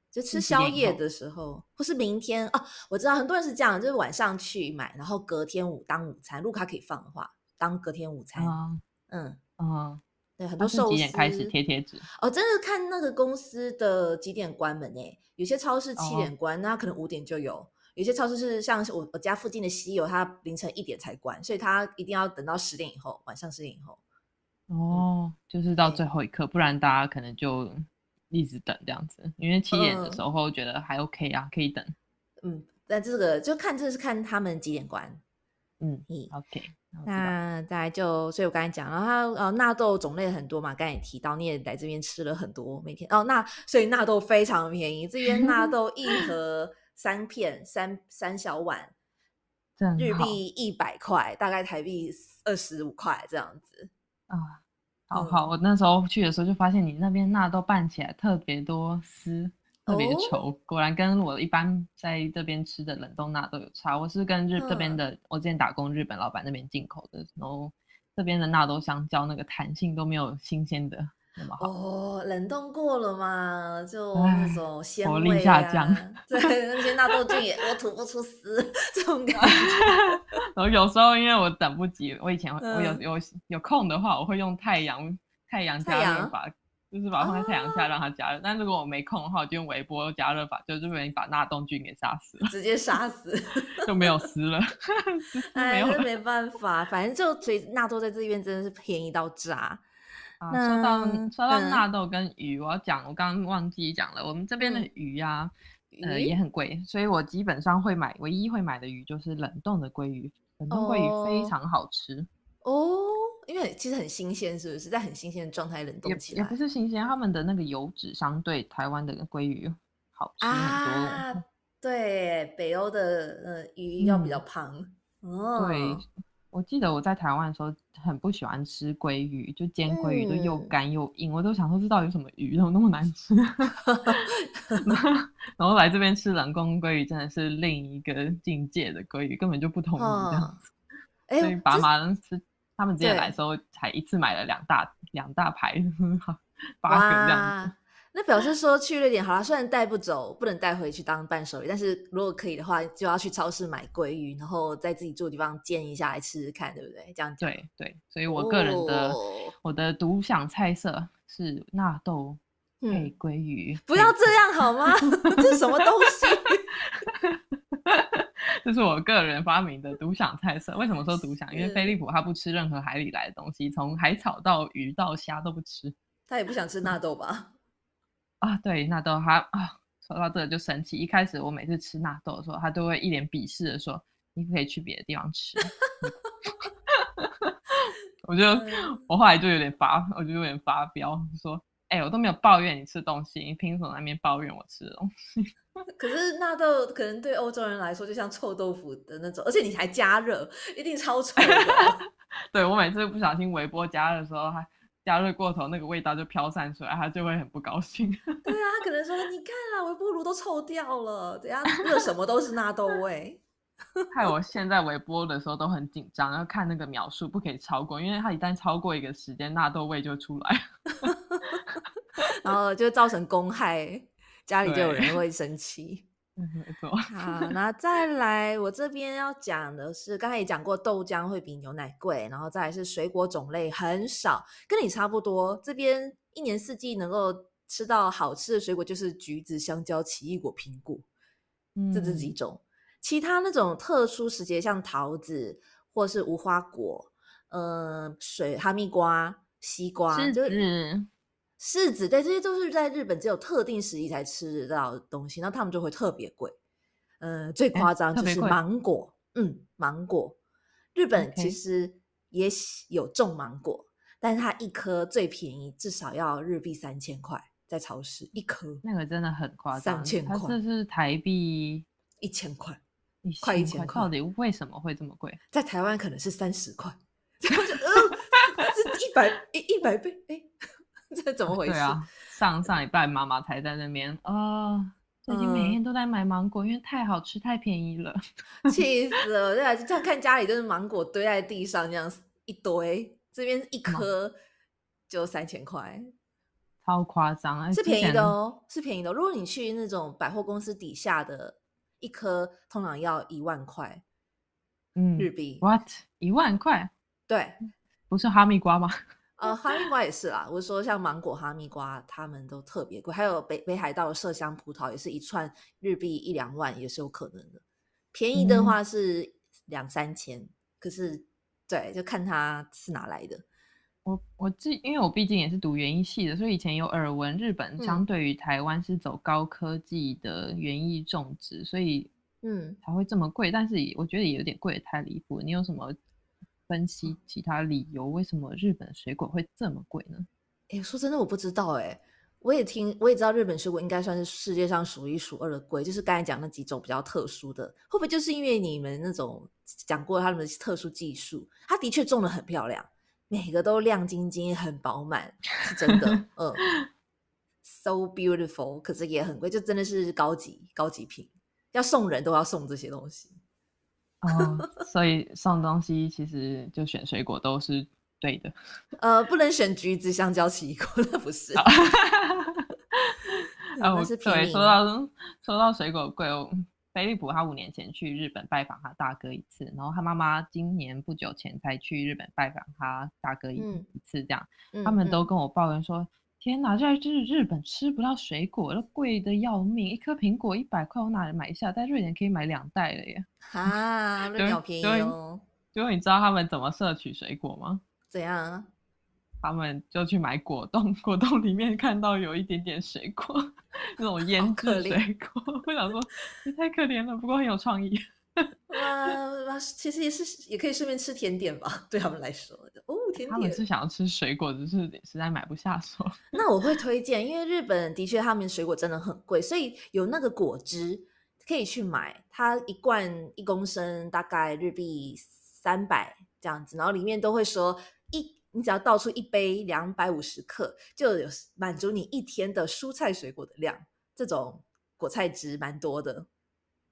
就吃宵夜的时候，或是明天哦，我知道很多人是这样，就是晚上去买，然后隔天午当午餐，如果它可以放的话，当隔天午餐。嗯嗯，嗯，对，很多寿司几点开始贴贴纸？哦，真的看那个公司的几点关门诶，有些超市七哦点关，那可能五点就有；有些超市是像是我我家附近的西友，它凌晨一点才关，所以它一定要等到十点以后，晚上十点以后。哦，就是到最后一刻，不然大家可能就一直等这样子。因为七点的嗯时候觉得还 OK 啊，可以等。嗯，那这个就看这是看他们几点关。嗯咦，，OK，那我知道那再来就，所以我刚才讲，然后它呃纳豆种类很多嘛，刚才也提到，你也来这边吃了很多，每天哦那所以纳豆非常便宜，这边纳豆一 盒三片三三小碗，日币一百块，大概台币二十五块这样子。啊，好嗯好。我那时候去的时候就发现你那边纳豆拌起来特别多丝，特别哦稠，果然跟我一般在这边吃的冷冻纳豆有差。我是跟日这边嗯的，我之前打工日本老板那边进口的，然后这边的纳豆香蕉那个弹性都没有新鲜的那么好。哦，冷冻过了嘛，就那唉种鲜活力下降，对，那些纳豆菌也我吐不出丝，这种感觉。然后有时候因为我等不及，我以前会我有嗯有有空的话，我会用太阳太阳太加热法，就是把它放在太阳下啊让它加热。但如果我没空的话，我就用微波加热法，就就容易把纳豆菌给杀死了，直接杀死。就没有丝了，哎，没办法，反正就所以纳豆在这边真的是便宜到炸。啊，说到那说到嗯纳豆跟鱼，我要讲，我刚刚忘记讲了，我们这边的嗯鱼啊，呃，也很贵，所以我基本上会买，唯一会买的鱼就是冷冻的鲑鱼，冷冻鲑鱼非哦常好吃。哦，因为其实很新鲜，是不是在很新鲜的状态冷冻起来也不是新鲜，他们的那个油脂相对台湾的鲑鱼好吃很多。啊？对，北欧的呃鱼要比较嗯胖。哦，对，我记得我在台湾的时候很不喜欢吃鲑鱼，就煎鲑鱼都又嗯干又硬，我都想说这到底有什么鱼，怎么那么难吃？然后来这边吃冷冻鲑鱼真的是另一个境界的鲑鱼，根本就不同鱼这样嗯子。哎，所以爸这妈是他们直接来的时候，才一次买了两大两大排，八个这样子。哇，那表示说去瑞典好了，虽然带不走，不能带回去当伴手礼，但是如果可以的话，就要去超市买鲑鱼，然后在自己住的地方煎一下来吃吃看，对不对？这样讲对对，所以我个人的、哦我的独享菜色是纳豆配嗯鲑鱼，不要这样好吗？这是什么东西？这是我个人发明的独享菜色。为什么说独享？因为是飞利浦他不吃任何海里来的东西，从海草到鱼到虾都不吃他也不想吃纳豆吧？啊。对，纳豆他啊，说到这个就生气。一开始我每次吃纳豆的时候，他都会一脸鄙视的说：“你可以去别的地方吃。我就我后来就有点发，我就有点发飙，说：“哎，我都没有抱怨你吃东西，你凭什么那边抱怨我吃的东西？” 可是纳豆可能对欧洲人来说就像臭豆腐的那种，而且你还加热，一定超臭的。对我每次不小心微波加热的时候，还加热过头，那个味道就飘散出来，他就会很不高兴。对啊，他可能说：“你看啊，微波炉都臭掉了，等下热什么都是纳豆味。”害我现在微波的时候都很紧张，要看那个秒数，不可以超过，因为它一旦超过一个时间，纳豆味就出来，然后就造成公害，家里就有人会生气。没错。好，那再来，我这边要讲的是，刚才也讲过，豆浆会比牛奶贵，然后再来是水果种类很少，跟你差不多。这边一年四季能够吃到好吃的水果就是橘子、香蕉、奇异果、苹果，这这几种。其他那种特殊时节，像桃子或是无花果，呃，水哈密瓜、西瓜、柿子、柿子，对，这些都是在日本只有特定时期才吃得到的东西，那他们就会特别贵。呃，最夸张就是芒果，嗯，芒果，日本其实也有种芒果，但是它一颗最便宜至少要日币三千块，在超市一颗，那个真的很夸张，三千块，这是台币一千块。快一千块，到底为什么会这么贵？在台湾可能是三十块，就呃，是一百一一百倍，哎，这怎么回事？对啊，上上礼拜妈妈才在那边啊，最近每天都在买芒果，因为太好吃，太便宜了，气死了！对啊，这样看家里都是芒果堆在地上，这样一堆，这边一颗就三千块，超夸张，是便宜的哦，是便宜的。如果你去那种百货公司底下的。一颗通常要一万块，嗯，日币。What？一万块？对，不是哈密瓜吗？呃，哈密瓜也是啦。我说像芒果、哈密瓜，他们都特别贵。还有北北海道的麝香葡萄，也是一串日币一两万，也是有可能的。便宜的话是两三千，可是对，就看它是哪来的。我我记，因为我毕竟也是读园艺系的，所以以前有耳闻日本相对于台湾是走高科技的园艺种植，所以嗯才会这么贵。但是我觉得也有点贵太离谱。你有什么分析其他理由？为什么日本水果会这么贵呢？哎，说真的，我不知道。哎，我也听，我也知道日本水果应该算是世界上数一数二的贵。就是刚才讲那几种比较特殊的，会不会就是因为你们那种讲过他们的特殊技术？它的确种的很漂亮。每个都亮晶晶、很饱满，是真的，嗯，so beautiful，可是也很贵，就真的是高级高级品，要送人都要送这些东西。哦，所以送东西其实就选水果都是对的。呃，不能选橘子、香蕉、奇异果，那不是。啊，对，说到说到水果贵哦。菲利普他五年前去日本拜访他大哥一次，然后他妈妈今年不久前才去日本拜访他大哥一一次，这样他们都跟我抱怨说：“天哪，在就是日本吃不到水果，都贵的要命，一颗苹果一百块，我哪能买下？在瑞典可以买两袋了耶！”啊，瑞 典好便宜哦。结果你知道他们怎么摄取水果吗？怎样？他们就去买果冻，果冻里面看到有一点点水果，那种腌制水果。我想说，你太可怜了，不过很有创意。哇，其实也是也可以顺便吃甜点吧，对他们来说。哦，甜点。他们是想要吃水果，只是实在买不下手。那我会推荐，因为日本的确他们水果真的很贵，所以有那个果汁可以去买，它一罐一公升大概日币三百这样子，然后里面都会说一。你只要倒出一杯两百五十克，就有满足你一天的蔬菜水果的量。这种果菜汁蛮多的，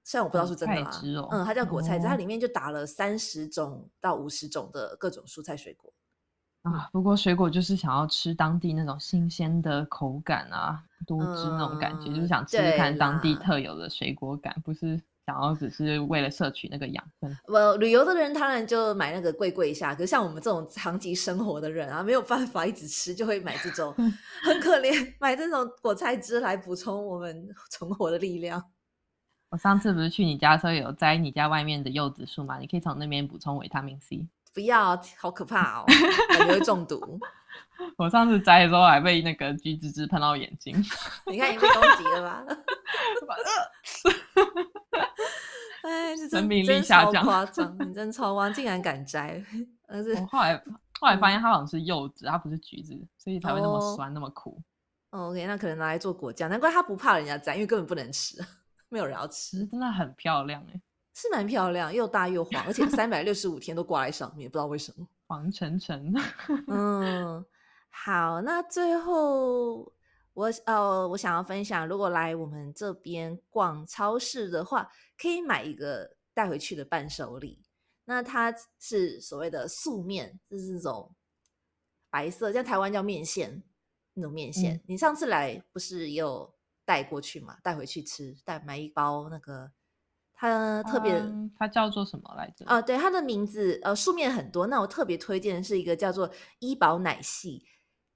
虽然我不知道是真的啦。嗯，它叫果菜汁，它里面就打了三十种到五十种的各种蔬菜水果。啊，不过水果就是想要吃当地那种新鲜的口感啊，多汁那种感觉，就是想吃看当地特有的水果感，不是。想要只是为了摄取那个养分，我旅游的人当然就买那个贵贵一下。可是像我们这种长期生活的人啊，没有办法一直吃，就会买这种 很可怜，买这种果菜汁来补充我们 存活的力量。我上次不是去你家的时候有摘你家外面的柚子树嘛？你可以从那边补充维他命 C。不要，好可怕哦，感觉会中毒。我上次摘的时候还被那个橘子汁喷到眼睛。你看你被攻击了吧？呃。哎，是生命力真超下降夸张，你真超夸张，竟然敢摘，而是我后来后来发现它好像是柚子，它不是橘子，所以才会那么哦酸、那么苦。哦 OK，那可能拿来做果酱，难怪他不怕人家摘，因为根本不能吃，没有人要吃，真的很漂亮哎，是蛮漂亮，又大又黄，而且三百六十五天都挂在上面，不知道为什么。黄澄澄。嗯，好，那最后我呃，我想要分享，如果来我们这边逛超市的话，可以买一个带回去的伴手礼。那它是所谓的素面，就是这种白色，在台湾叫面线那种面线。嗯你上次来不是也有带过去嘛？带回去吃，带买一包那个，它特别。嗯它叫做什么来着？哦，对，它的名字呃，书面很多。那我特别推荐的是一个叫做医宝奶系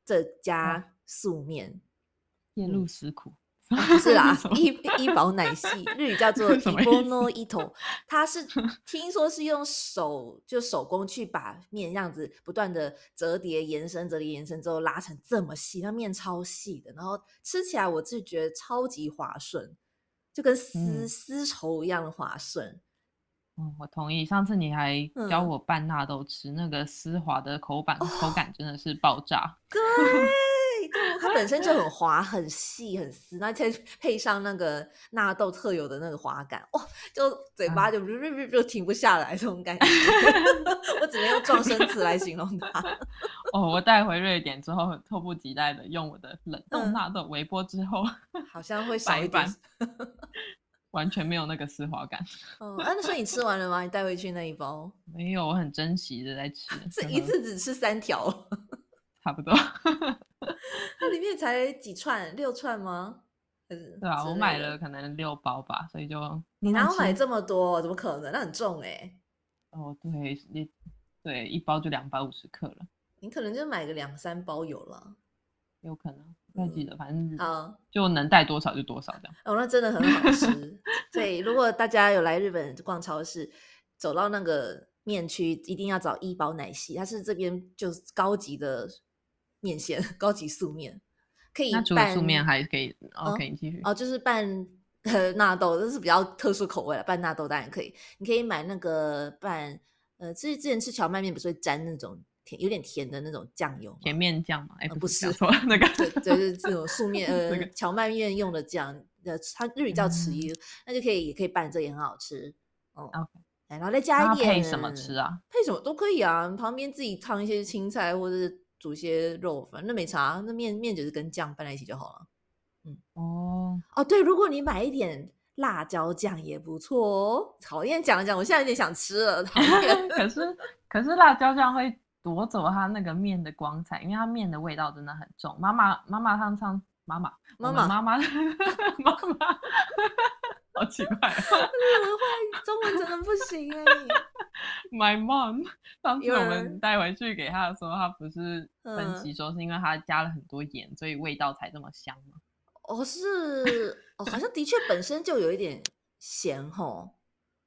这家素面，夜露思苦。啊 不是啦医医宝奶系日语叫做 什么意 Ibono Ito，它是听说是用手就手工去把面这样子不断的折叠延伸、折叠延伸之后拉成这么细，那面超细的，然后吃起来我自己觉得超级滑顺，就跟丝、嗯丝绸一样的滑顺。嗯，我同意。上次你还教嗯我拌纳豆吃，那个丝滑的口感，口感真的是爆炸。对，它本身就很 滑、很细、很丝，那再 配上那个纳豆特有的那个滑感，哇，就嘴巴就就停不下来这种感觉。我只能用撞声词来形容它。哦，我带回瑞典之后，迫不及待的用我的冷冻嗯纳豆微波之后，好像会少一点。完全没有那个丝滑感。哦，啊那所以你吃完了吗？你带回去那一包没有，我很珍惜的在吃，是一次只吃三条，差不多。它里面才几串，六串吗？对啊，我买了可能六包吧，所以就你哪有买这么多？怎么可能？那很重哎、哦，对，你对一包就两百五十克了，你可能就买个两三包有了。有可能不太记得，反正好，就能带多少就多少这样。哦，那真的很好吃。所以如果大家有来日本逛超市，走到那个面区，一定要找一包奶昔，它是这边就是高级的面线，高级素面，可以那除了素面还可以哦，OK，你继续。哦，就是拌呃 纳豆，这是比较特殊口味了。拌纳豆当然可以，你可以买那个拌呃，之之前吃荞麦面不是会沾那种甜有点甜的那种酱油？甜面酱嘛？哎，呃不是是讲错了，那个对，对就是这种素面 呃荞麦面用的酱，呃，它日语叫豉嗯油，那就可以也可以拌，这也很好吃。哦 OK 哎然后再加一点配什么吃？啊？配什么都可以啊，旁边自己烫一些青菜或者是煮一些肉，反正那没差，那面面就是跟酱拌在一起就好了。哦，哦，对，如果你买一点辣椒酱也不错哦。讨厌讲了讲，我现在有点想吃了，讨厌。可是可是辣椒酱会夺走它那个面的光彩，因为它面的味道真的很重。妈妈妈妈上上妈妈妈妈妈妈妈妈，好奇怪哦。日文话中文真的不行哎、My mom，上次我们带回去给他的时候，他不是分嗯析说是因为他加了很多盐，所以味道才这么香吗？哦，是哦，好像的确本身就有一点咸吼。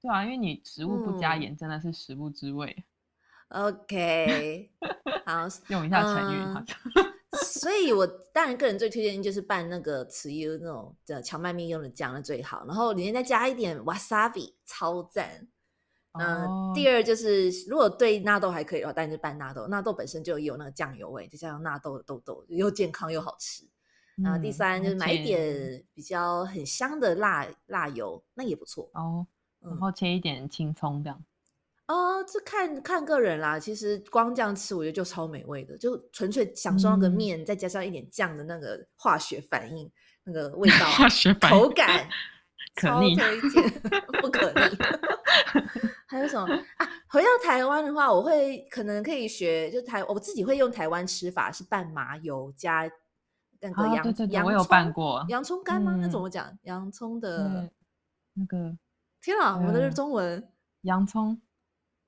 对啊，因为你食物不加嗯盐，真的是食不知味。OK，好，用一下成语，所以我当然个人最推荐就是拌那个豉油那种的荞麦面用的酱的最好，然后里面再加一点 wasabi，超赞。那、哦第二就是，如果对纳豆还可以的话，当然就拌纳豆。纳豆本身就有那个酱油味，再加上纳豆的豆豆，又健康又好吃。然后第嗯三就是买一点比较很香的辣辣油，那也不错。哦，然嗯后切一点青葱这样。哦，这看看个人啦。其实光这样吃，我觉得就超美味的，就纯粹享受那个嗯面，再加上一点酱的那个化学反应，那个味道、化学反应口感，超可逆推荐，不可逆。还有什么啊？回到台湾的话，我会可能可以学，就台我自己会用台湾吃法是拌麻油加那个啊，洋、对对对，洋我有拌过。洋葱干吗？那怎嗯么讲？洋葱的，那个天啊，我的是中文洋葱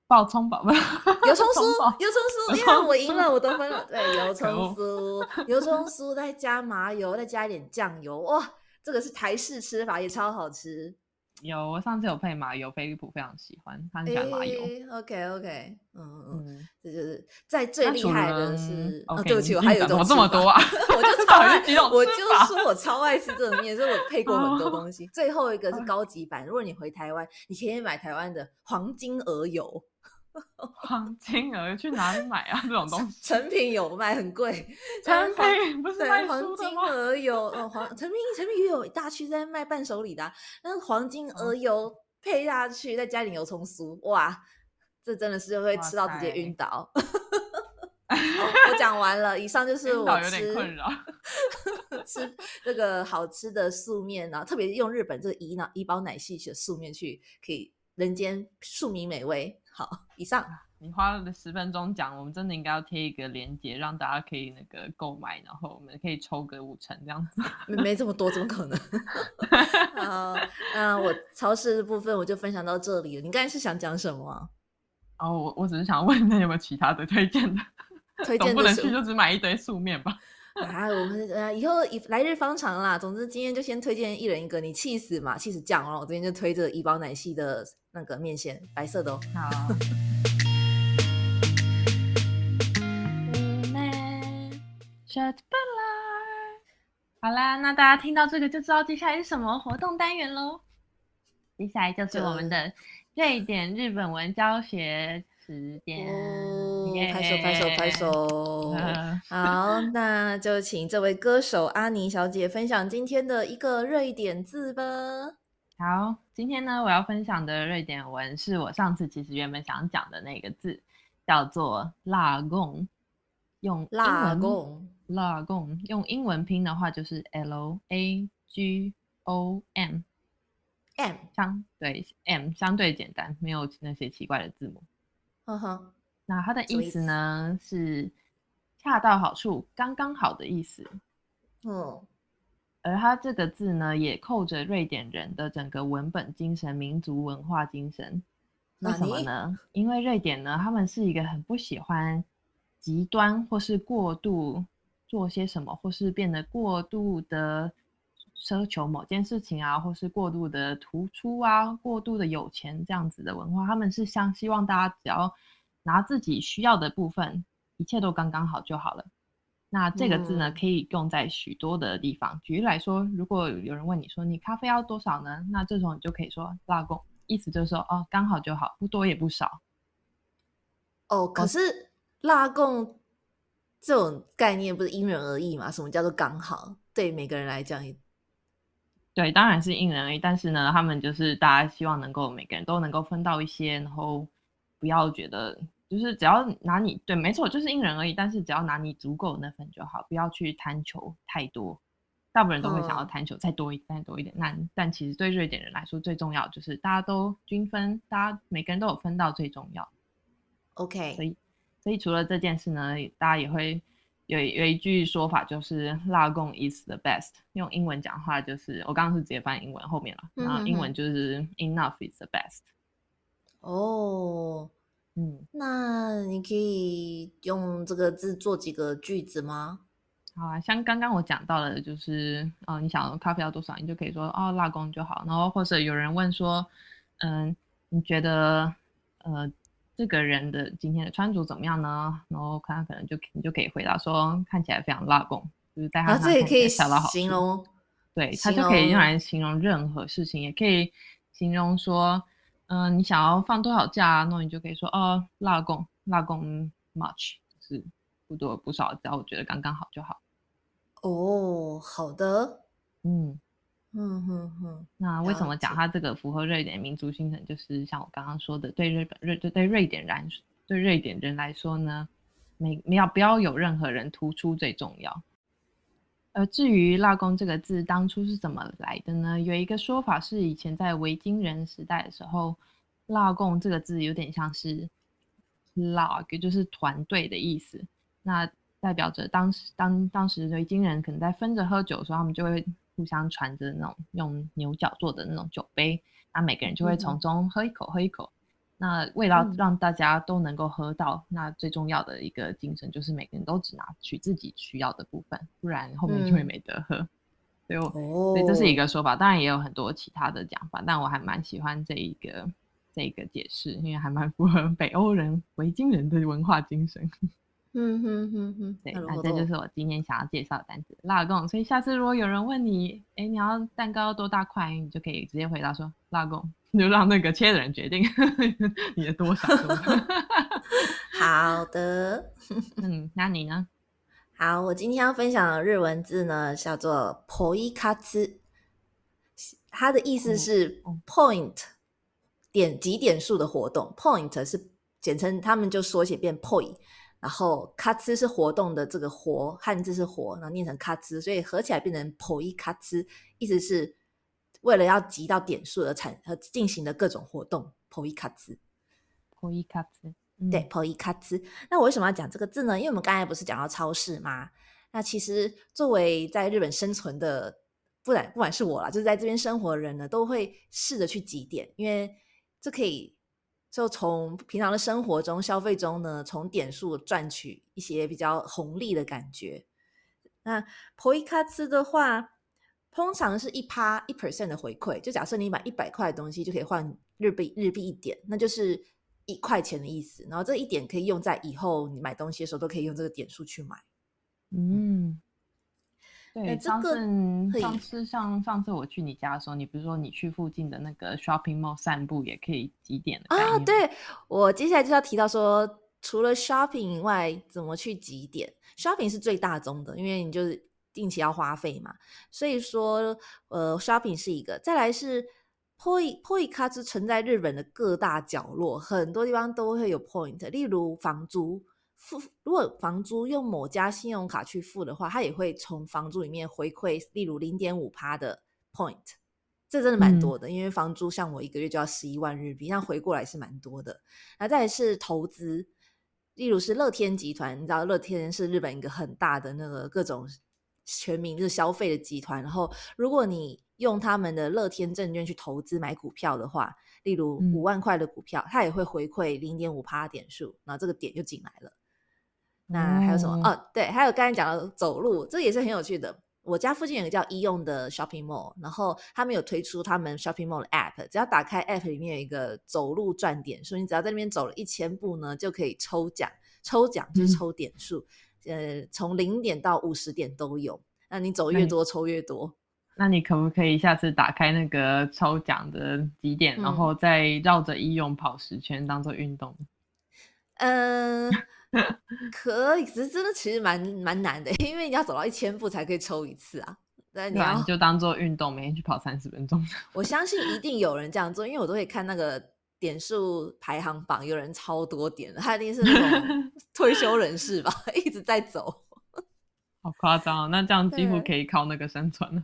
爆葱宝宝，油葱酥，油葱酥，油因为我赢了，我得分了。对，油葱酥，油葱酥再加麻油，再加一点酱油，哇，这个是台式吃法，也超好吃。有，我上次有配麻油，菲利普非常喜欢，他很喜欢麻油。OK OK，嗯嗯这就是在最厉害的是，哦对不起，我还有一种怎么这么多啊。我就 超爱我就说我超爱吃这种面，所以我配过很多哦 东西。最后一个是高级版，如果你回台湾，你可以买台湾的黄金鹅油，黄金鹅去哪里买啊？这种东西，成品有卖，很贵。成品不是卖对，黄金？鹅油，呃，黄成品成品也有一大区在卖伴手礼的啊、那个黄金鹅哦油配下去，再加点油葱酥，哇，这真的是会哇吃到直接塞晕倒。我讲完了，以上就 是我吃困扰。吃这个好吃的素面啊，特别用日本这个怡奶怡宝奶昔的素面去，可以人间庶民美味。好，以上你花了十分钟讲，我们真的应该要贴一个链接，让大家可以那个购买，然后我们可以抽个五成这样子。没没这么多，怎么可能？好，那我超市的部分我就分享到这里了。你刚才是想讲什么啊、哦，我我只是想问，那有没有其他的推荐的？推总荐不能去就只买一堆素面吧？啊，我们呃以后以来日方长啦。总之今天就先推荐一人一个，你气死嘛，气死酱哦。我这边就推这个怡宝奶昔的那个面线，白色的哦。好。好啦，那大家听到这个就知道接下来是什么活动单元喽。接下来就是我们的瑞典日本文教学时间，拍手拍手拍！手！呃 好，那就请这位歌手阿妮小姐分享今天的一个瑞典字吧。好，今天呢，我要分享的瑞典文是我上次其实原本想讲的那个字，叫做“拉贡”。用英蜡文贡，拉贡用英文拼的话就是 L A G O M，M，相对 M 相对简单，没有那些奇怪的字母。呵呵，那它的意思呢是恰到好处、刚刚好的意思。嗯，而它这个字呢，也扣着瑞典人的整个文本精神、民族文化精神。为什么呢？因为瑞典呢，他们是一个很不喜欢极端或是过度做些什么，或是变得过度的奢求某件事情啊，或是过度的突出啊，过度的有钱这样子的文化。他们是像希望大家只要拿自己需要的部分，一切都刚刚好就好了。那这个字呢，嗯可以用在许多的地方。举例来说，如果有人问你说你咖啡要多少呢？那这时候你就可以说拉贡，意思就是说哦，刚好就好，不多也不少。哦，可是拉贡这种概念不是因人而异嘛？什么叫做刚好？对每个人来讲也，对，当然是因人而异，但是呢，他们就是大家希望能够每个人都能够分到一些，然后不要觉得就是只要拿你对，没错，就是因人而异，但是只要拿你足够的那份就好，不要去贪求太多。大部分人都会想要嗯贪求再多一再多一点，那但其实对瑞典人来说，最重要就是大家都均分，大家每个人都有分到最重要。OK，所以，所以除了这件事呢，大家也会有有一句说法，就是“拉贡 is the best”。用英文讲话就是，我刚刚是直接翻英文后面了，然后英文就是 “enough is the best”。哦，嗯，那你可以用这个字做几个句子吗？好啊，像刚刚我讲到了，就是呃，你想咖啡要多少，你就可以说哦，拉贡就好。然后或者有人问说，嗯，你觉得呃这个人的今天的穿着怎么样呢？然后他可能就你就可以回答说，看起来非常拉贡，就是带他啊，身上看起来这也可以恰到好。形容对，他就可以用来形容任何事情，也可以形容说，嗯、你想要放多少假啊，那你就可以说哦，拉贡，拉贡 much，就是不多不少，只要我觉得刚刚好就好。哦。好的，嗯，嗯哼哼，那为什么讲解它这个符合瑞典民族精神？就是像我刚刚说的，对日本瑞对对瑞典人对瑞典人来说呢，没没要不要有任何人突出最重要。而至于“蜡工”这个字当初是怎么来的呢？有一个说法是，以前在维京人时代的时候，“蜡工”这个字有点像是 “log”，就是团队的意思。那代表着当时当当时维京人可能在分着喝酒的时候，他们就会互相传着那种用牛角做的那种酒杯，那每个人就会嗯从中喝一口，喝一口。那为了嗯让大家都能够喝到，那最重要的一个精神就是每个人都只拿取自己需要的部分，不然后面就会嗯没得喝。所以我所以这是一个说法，当然也有很多其他的讲法，但我还蛮喜欢这一个这一个解释，因为还蛮符合北欧人、维京人的文化精神。嗯哼哼哼，对，那这就是我今天想要介绍的单词拉贡。所以下次如果有人问你，哎，你要蛋糕多大块，你就可以直接回答说拉贡，就让那个切的人决定 你的多少。好的，嗯，那你呢？好，我今天要分享的日文字呢，叫做 “poikatsu”，它的意思是 “point” 点几点数的活动，“point” 是简称，他们就缩写变 “point”。然后“咔哧”是活动的这个“活”，汉字是“活”，然后念成“咔哧”，所以合起来变成 “po 一咔哧”，意思是为了要集到点数而产和进行的各种活动 “po 一咔哧 ”，“po 一咔哧”，对，“po 一咔哧”。那我为什么要讲这个字呢？因为我们刚才不是讲到超市吗？那其实作为在日本生存的，不然不管是我啦，就是在这边生活的人呢，都会试着去集点，因为这可以。就从平常的生活中、消费中呢，从点数赚取一些比较红利的感觉。那 p o i k a t 的话，通常是一趴一 percent 的回馈。就假设你买一百块的东西，就可以换日币日币一点，那就是一块钱的意思。然后这一点可以用在以后你买东西的时候，都可以用这个点数去买。嗯。对，上次上次像上次我去你家的时候，你不是说你去附近的那个 shopping mall 散步也可以几点的啊？对，我接下来就要提到说，除了 shopping 以外，怎么去几点？shopping 是最大宗的，因为你就是定期要花费嘛。所以说，呃，shopping 是一个，再来是 point point 卡是存在日本的各大角落，很多地方都会有 point，例如房租。付 如果房租用某家信用卡去付的话，它也会从房租里面回馈，例如零点五趴的 point，这真的蛮多的。因为房租像我一个月就要十一万日币，那回过来是蛮多的。那再是投资，例如是乐天集团，你知道乐天是日本一个很大的那个各种全民就是消费的集团。然后如果你用他们的乐天证券去投资买股票的话，例如五万块的股票，它也会回馈零点五趴点数，然后这个点就进来了。那还有什么？哦，对，还有刚才讲的走路，这也是很有趣的。我家附近有个叫医用的 shopping mall，然后他们有推出他们 shopping mall 的 app，只要打开 app 里面有一个走路赚点数，你只要在那边走了一千步呢，就可以抽奖，抽奖就是抽点数，呃，从零点到五十点都有。那你走越多，抽越多。那你可不可以下次打开那个抽奖的几点，然后再绕着医用跑十圈，当做运动？嗯。可以，只是真的其实蛮蛮难的，因为你要走到一千步才可以抽一次啊。那你要就当做运动，每天去跑三十分钟。我相信一定有人这样做，因为我都会看那个点数排行榜，有人超多点的，他一定是那种 退休人士吧，一直在走。好夸张，那这样几乎可以靠那个生存了。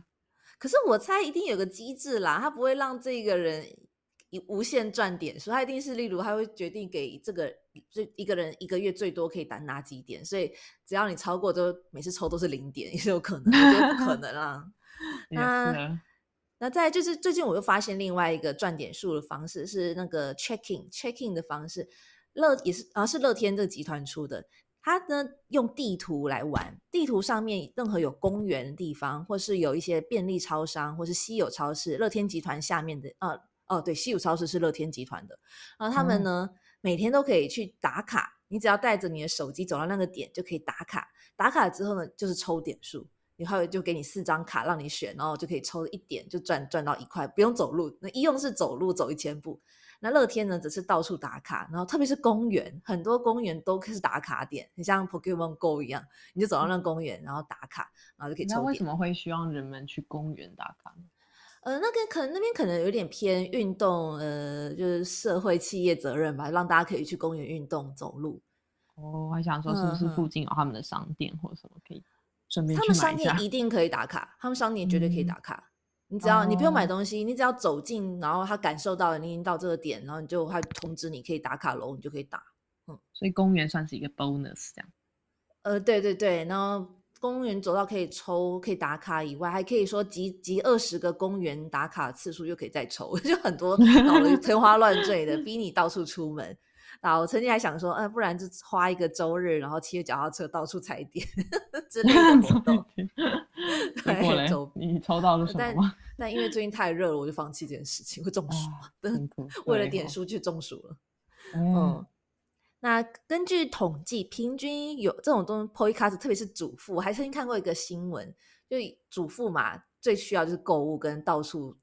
可是我猜一定有个机制啦，他不会让这个人。一无限赚点数，他一定是例如他会决定给这个最一个人一个月最多可以打哪几点，所以只要你超过，都每次抽都是零点，也是有可能，我觉得不可能啊。那那再就是最近我又发现另外一个赚点数的方式是那个 checking checking 的方式，乐也是啊是乐天这个集团出的，它呢用地图来玩，地图上面任何有公园的地方，或是有一些便利超商或是稀有超市，乐天集团下面的啊。哦，对，西武超市是乐天集团的，然后他们呢每天都可以去打卡，你只要带着你的手机走到那个点就可以打卡，打卡之后呢就是抽点数，然后就给你四张卡让你选，然后就可以抽一点就赚赚到一块，不用走路。那医用是走路走一千步，那乐天呢只是到处打卡，然后特别是公园，很多公园都是打卡点，很像 Pokemon Go 一样，你就走到那公园然后打卡，然后就可以抽。那为什么会希望人们去公园打卡呢？呃，那个可能那边可能有点偏运动，呃，就是社会企业责任吧，让大家可以去公园运动走路。哦，我还想说是不是附近有他们的商店或者什么可以顺便他们商店一定可以打卡，他们商店绝对可以打卡。你只要你不用买东西，你只要走进，然后他感受到了你已经到这个点，然后你就他通知你可以打卡楼，你就可以打。嗯，所以公园算是一个 bonus 这样。呃，对对对，然后。公园走到可以抽可以打卡以外，还可以说集集二十个公园打卡次数就可以再抽，就很多搞得天花乱坠的，逼你到处出门。啊，我曾经还想说，呃，不然就花一个周日，然后骑着脚踏车到处踩点 之类的活动。对，你抽到了什么？但因为最近太热了，我就放弃这件事情，会中暑嘛？为了点数去中暑了。嗯。那根据统计，平均有这种东西 podcast，特别是主妇，我还曾经看过一个新闻，就主妇嘛，最需要就是购物跟到处。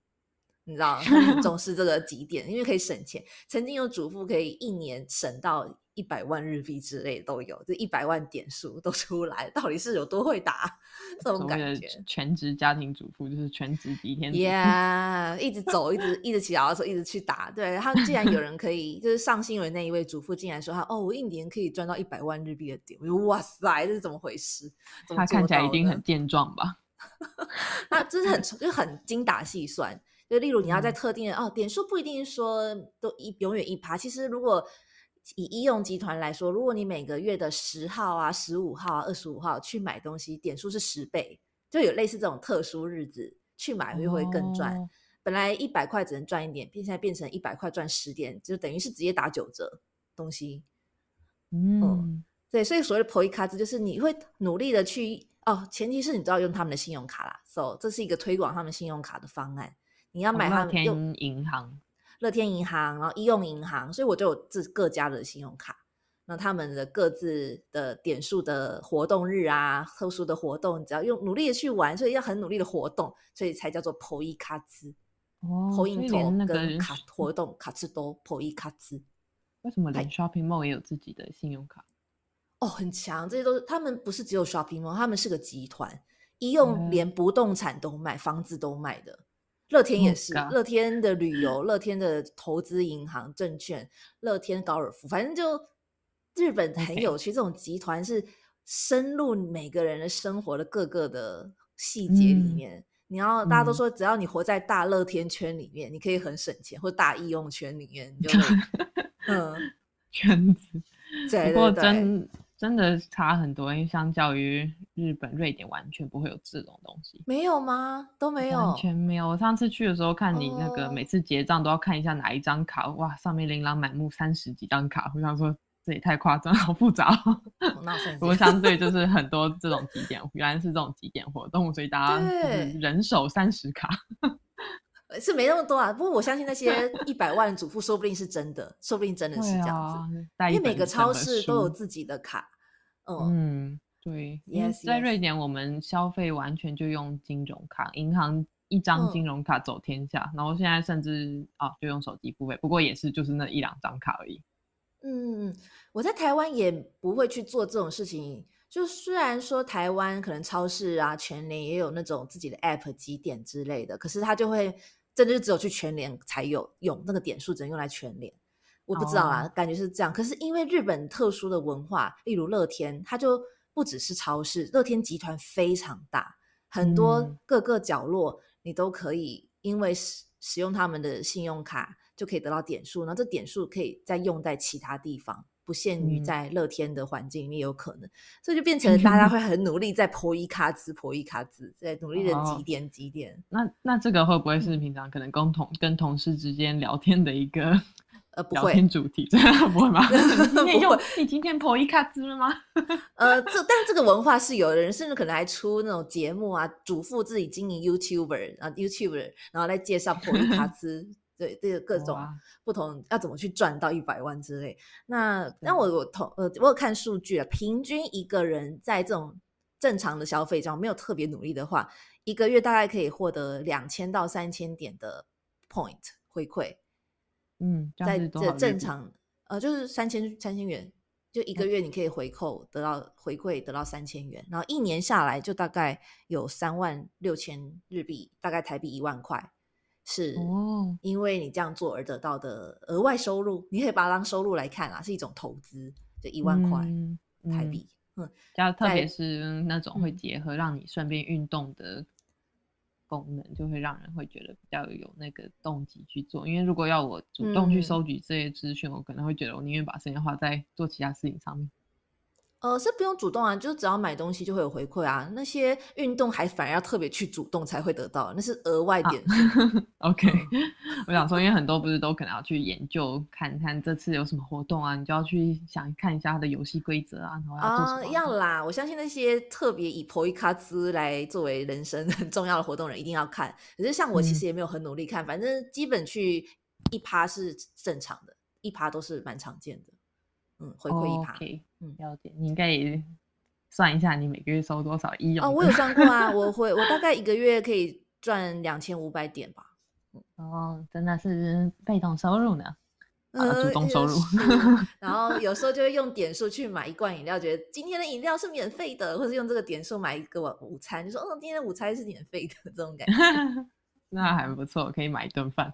你知道，很重视这个 几点，因为可以省钱。曾经有主妇可以一年省到一百万日币之类都有，这一百万点数都出来，到底是有多会打？这种感觉，全职家庭主妇就是全职一天。Yeah，一直走，一直一直骑脚踏车，一直去打。对他，既然有人可以，就是上新闻那一位主妇竟然说他哦，我一年可以赚到一百万日币的点，我说哇塞，这是怎么回事？他看起来一定很健壮吧？那真是很就很精打细算。就例如你要在特定的哦点数不一定说都一永远一趴，其实如果以医用集团来说，如果你每个月的十号啊、十五号啊、二十五号去买东西，点数是十倍，就有类似这种特殊日子去买会会更赚。本来一百块只能赚一点，现在变成一百块赚十点，就等于是直接打九折东西。嗯，对，所以所谓的 POI 卡子就是你会努力的去哦，前提是你都要用他们的信用卡啦，so 这是一个推广他们信用卡的方案。你要买他们用银行、乐天银行，然后医用银行，所以我就有自各家的信用卡。那他们的各自的点数的活动日啊，特殊的活动，只要用努力的去玩，所以要很努力的活动，所以才叫做 POI 卡兹。哦，所以连那个卡活动卡兹都 POI 卡兹。为什么连 Shopping Mall 也有自己的信用卡？哦，很强，这些都是他们不是只有 Shopping Mall，他们是个集团，医用连不动产都卖，房子都卖的。乐天也是，乐天的旅游，乐天的投资银行、证券，乐天高尔夫，反正就日本很有趣。这种集团是深入每个人的生活的各个的细节里面。你要大家都说，只要你活在大乐天圈里面，你可以很省钱；或大易用圈里面，你就 嗯圈子。对对对。真的差很多，因为相较于日本、瑞典，完全不会有这种东西。没有吗？都没有，完全没有。我上次去的时候，看你那个每次结账都要看一下哪一张卡，哇，上面琳琅满目三十几张卡，我想说这也太夸张，好复杂。不过相对就是很多这种 几点，原来是这种几点活动，所以大家人手三十卡。是没那么多啊，不过我相信那些 一百万主妇说不定是真的，说不定真的是这样子，因为每个超市都有自己的卡。嗯，对，Yes，在瑞典我们消费完全就用金融卡，银行一张金融卡走天下，然后现在甚至啊就用手机付费，不过也是就是那一两张卡而已。嗯，我在台湾也不会去做这种事情，就虽然说台湾可能超市啊全联也有那种自己的 app 几点之类的，可是它就会。真的就只有去全联才有用那个点数，只能用来全联。我不知道啊，感觉是这样。可是因为日本特殊的文化，例如乐天，它就不只是超市，乐天集团非常大，很多各个角落你都可以因为使使用他们的信用卡就可以得到点数，然后这点数可以再用在其他地方。不限于在乐天的环境里面有可能，所以就变成大家 会很努力在破一卡兹破一卡兹，在努力的几点几点。那那这个会不会是平常可能跟同跟同事之间聊天的一个 呃聊天主题？真 的不会吗？你有你今天破一卡兹了吗？呃，这但这个文化是有的人甚至可能还出那种节目啊，嘱咐自己经营 YouTuber 啊 YouTuber，然后来介绍破一卡兹。对，这个各种不同要怎么去赚到一百万之类。那那我我同呃，我有看数据啊，平均一个人在这种正常的消费上没有特别努力的话，一个月大概可以获得两千到三千点的 point 回馈。嗯，在这正常呃，就是三千三千元，就一个月你可以回扣得到回馈得到三千元，然后一年下来就大概有三万六千日币，大概台币一万块。是哦，因为你这样做而得到的额外收入，你可以把它当收入来看啊，是一种投资，就一万块台币。嗯，加特别是那种会结合让你顺便运动的功能，就会让人会觉得比较有那个动机去做。因为如果要我主动去收集这些资讯，我可能会觉得我宁愿把时间花在做其他事情上面。呃，是不用主动啊，就只要买东西就会有回馈啊。那些运动还反而要特别去主动才会得到，那是额外点数。OK，我想说，因为很多不是都可能要去研究看看这次有什么活动啊，你就要去想看一下它的游戏规则啊，然后要做什啊，么。要啦！我相信那些特别以 p o i k a 兹来作为人生很重要的活动人一定要看。可是像我其嗯实也没有很努力看，反正基本去一趴是正常的，一趴都是蛮常见的。嗯，回馈一趴。OK，嗯了解。你应该也算一下，你每个月收多少医用哦，的我有算过啊，我会我大概一个月可以赚两千五百点吧。哦，真的是被动收入呢。啊呃主动收入然后有时候就会用点数去买一罐饮料，觉得今天的饮料是免费的，或者用这个点数买一个午餐，就说哦，今天的午餐是免费的这种感觉。那还不错，可以买一顿饭。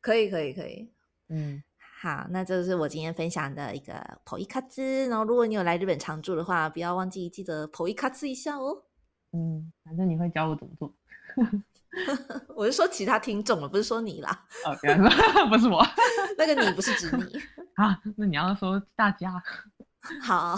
可以，可以，可以。嗯，好，那这是我今天分享的一个跑一卡兹。然后，如果你有来日本常住的话，不要忘记记得跑一卡兹一下哦。嗯，反正你会教我怎么做。我是说其他听众了，不是说你啦。哦，原来说 不是我 那个你不是指你。啊，那你要说大家。好，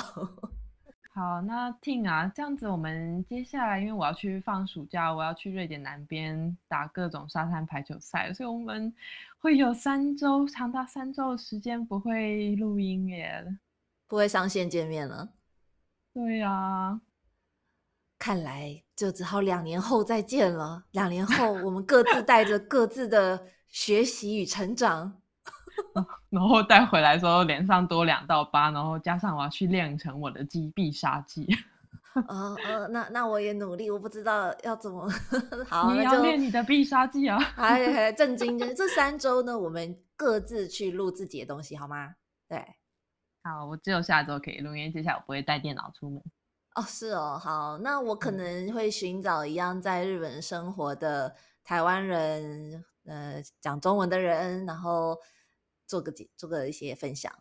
好，那 Ting 啊，这样子我们接下来，因为我要去放暑假，我要去瑞典南边打各种沙滩排球赛，所以我们会有三周，长达三周的时间不会录音耶。不会上线见面了。对呀、看来就只好两年后再见了。两年后，我们各自带着各自的学习与成长。然后带回来之后脸上多两道疤，然后加上我要去练成我的击必杀技，呃呃，那那我也努力，我不知道要怎么。好，你要练你的必杀技啊！还还 震惊！就是这三周呢，我们各自去录自己的东西，好吗？对，好，我只有下周可以录，因为接下来我不会带电脑出门。哦，是哦，好，那我可嗯能会寻找一样在日本生活的台湾人，呃，讲中文的人，然后做个解做个一些分享。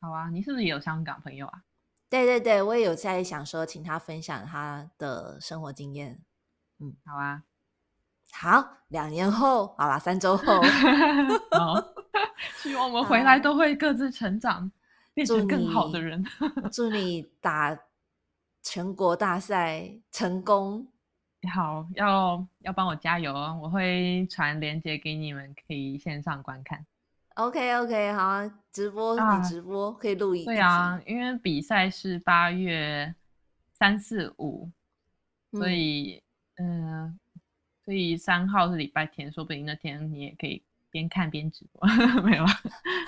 好啊，你是不是也有香港朋友啊？对对对，我也有在想说，请他分享他的生活经验。好啊，好，两年后，好啦，三周后，好，希望我们回来都会各自成长，变成更好的人。祝你打全国大赛成功。好，要要帮我加油哦！我会传链接给你们，可以线上观看。OK OK，好啊，直播啊你直播可以录一对啊，因为比赛是八月三四五，嗯所以嗯、所以三号是礼拜天，说不定那天你也可以边看边直播，没有啊？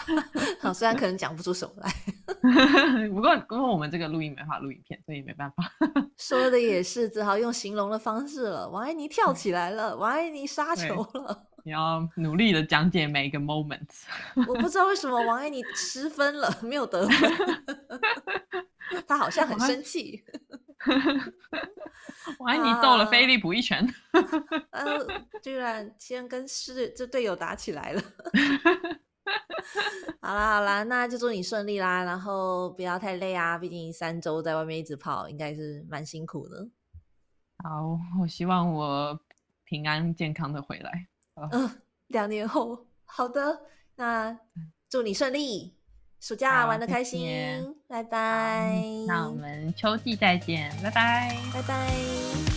好，虽然可能讲不出什么来，不过不过我们这个录音没法录影片，所以没办法。说的也是，只好用形容的方式了。王爱妮跳起来了，王爱妮杀球了。你要努力的讲解每一个 moment。我不知道为什么王爱妮失分了，没有得分，他好像很生气。我爱你揍了啊飞利浦一拳。呃，居然先跟是这队友打起来了。好啦好啦，那就祝你顺利啦，然后不要太累啊，毕竟三周在外面一直跑，应该是蛮辛苦的。好，我希望我平安健康的回来。嗯、两年后，好的，那祝你顺利，暑假玩的开谢心，拜拜。那我们秋季再见，拜拜。拜拜。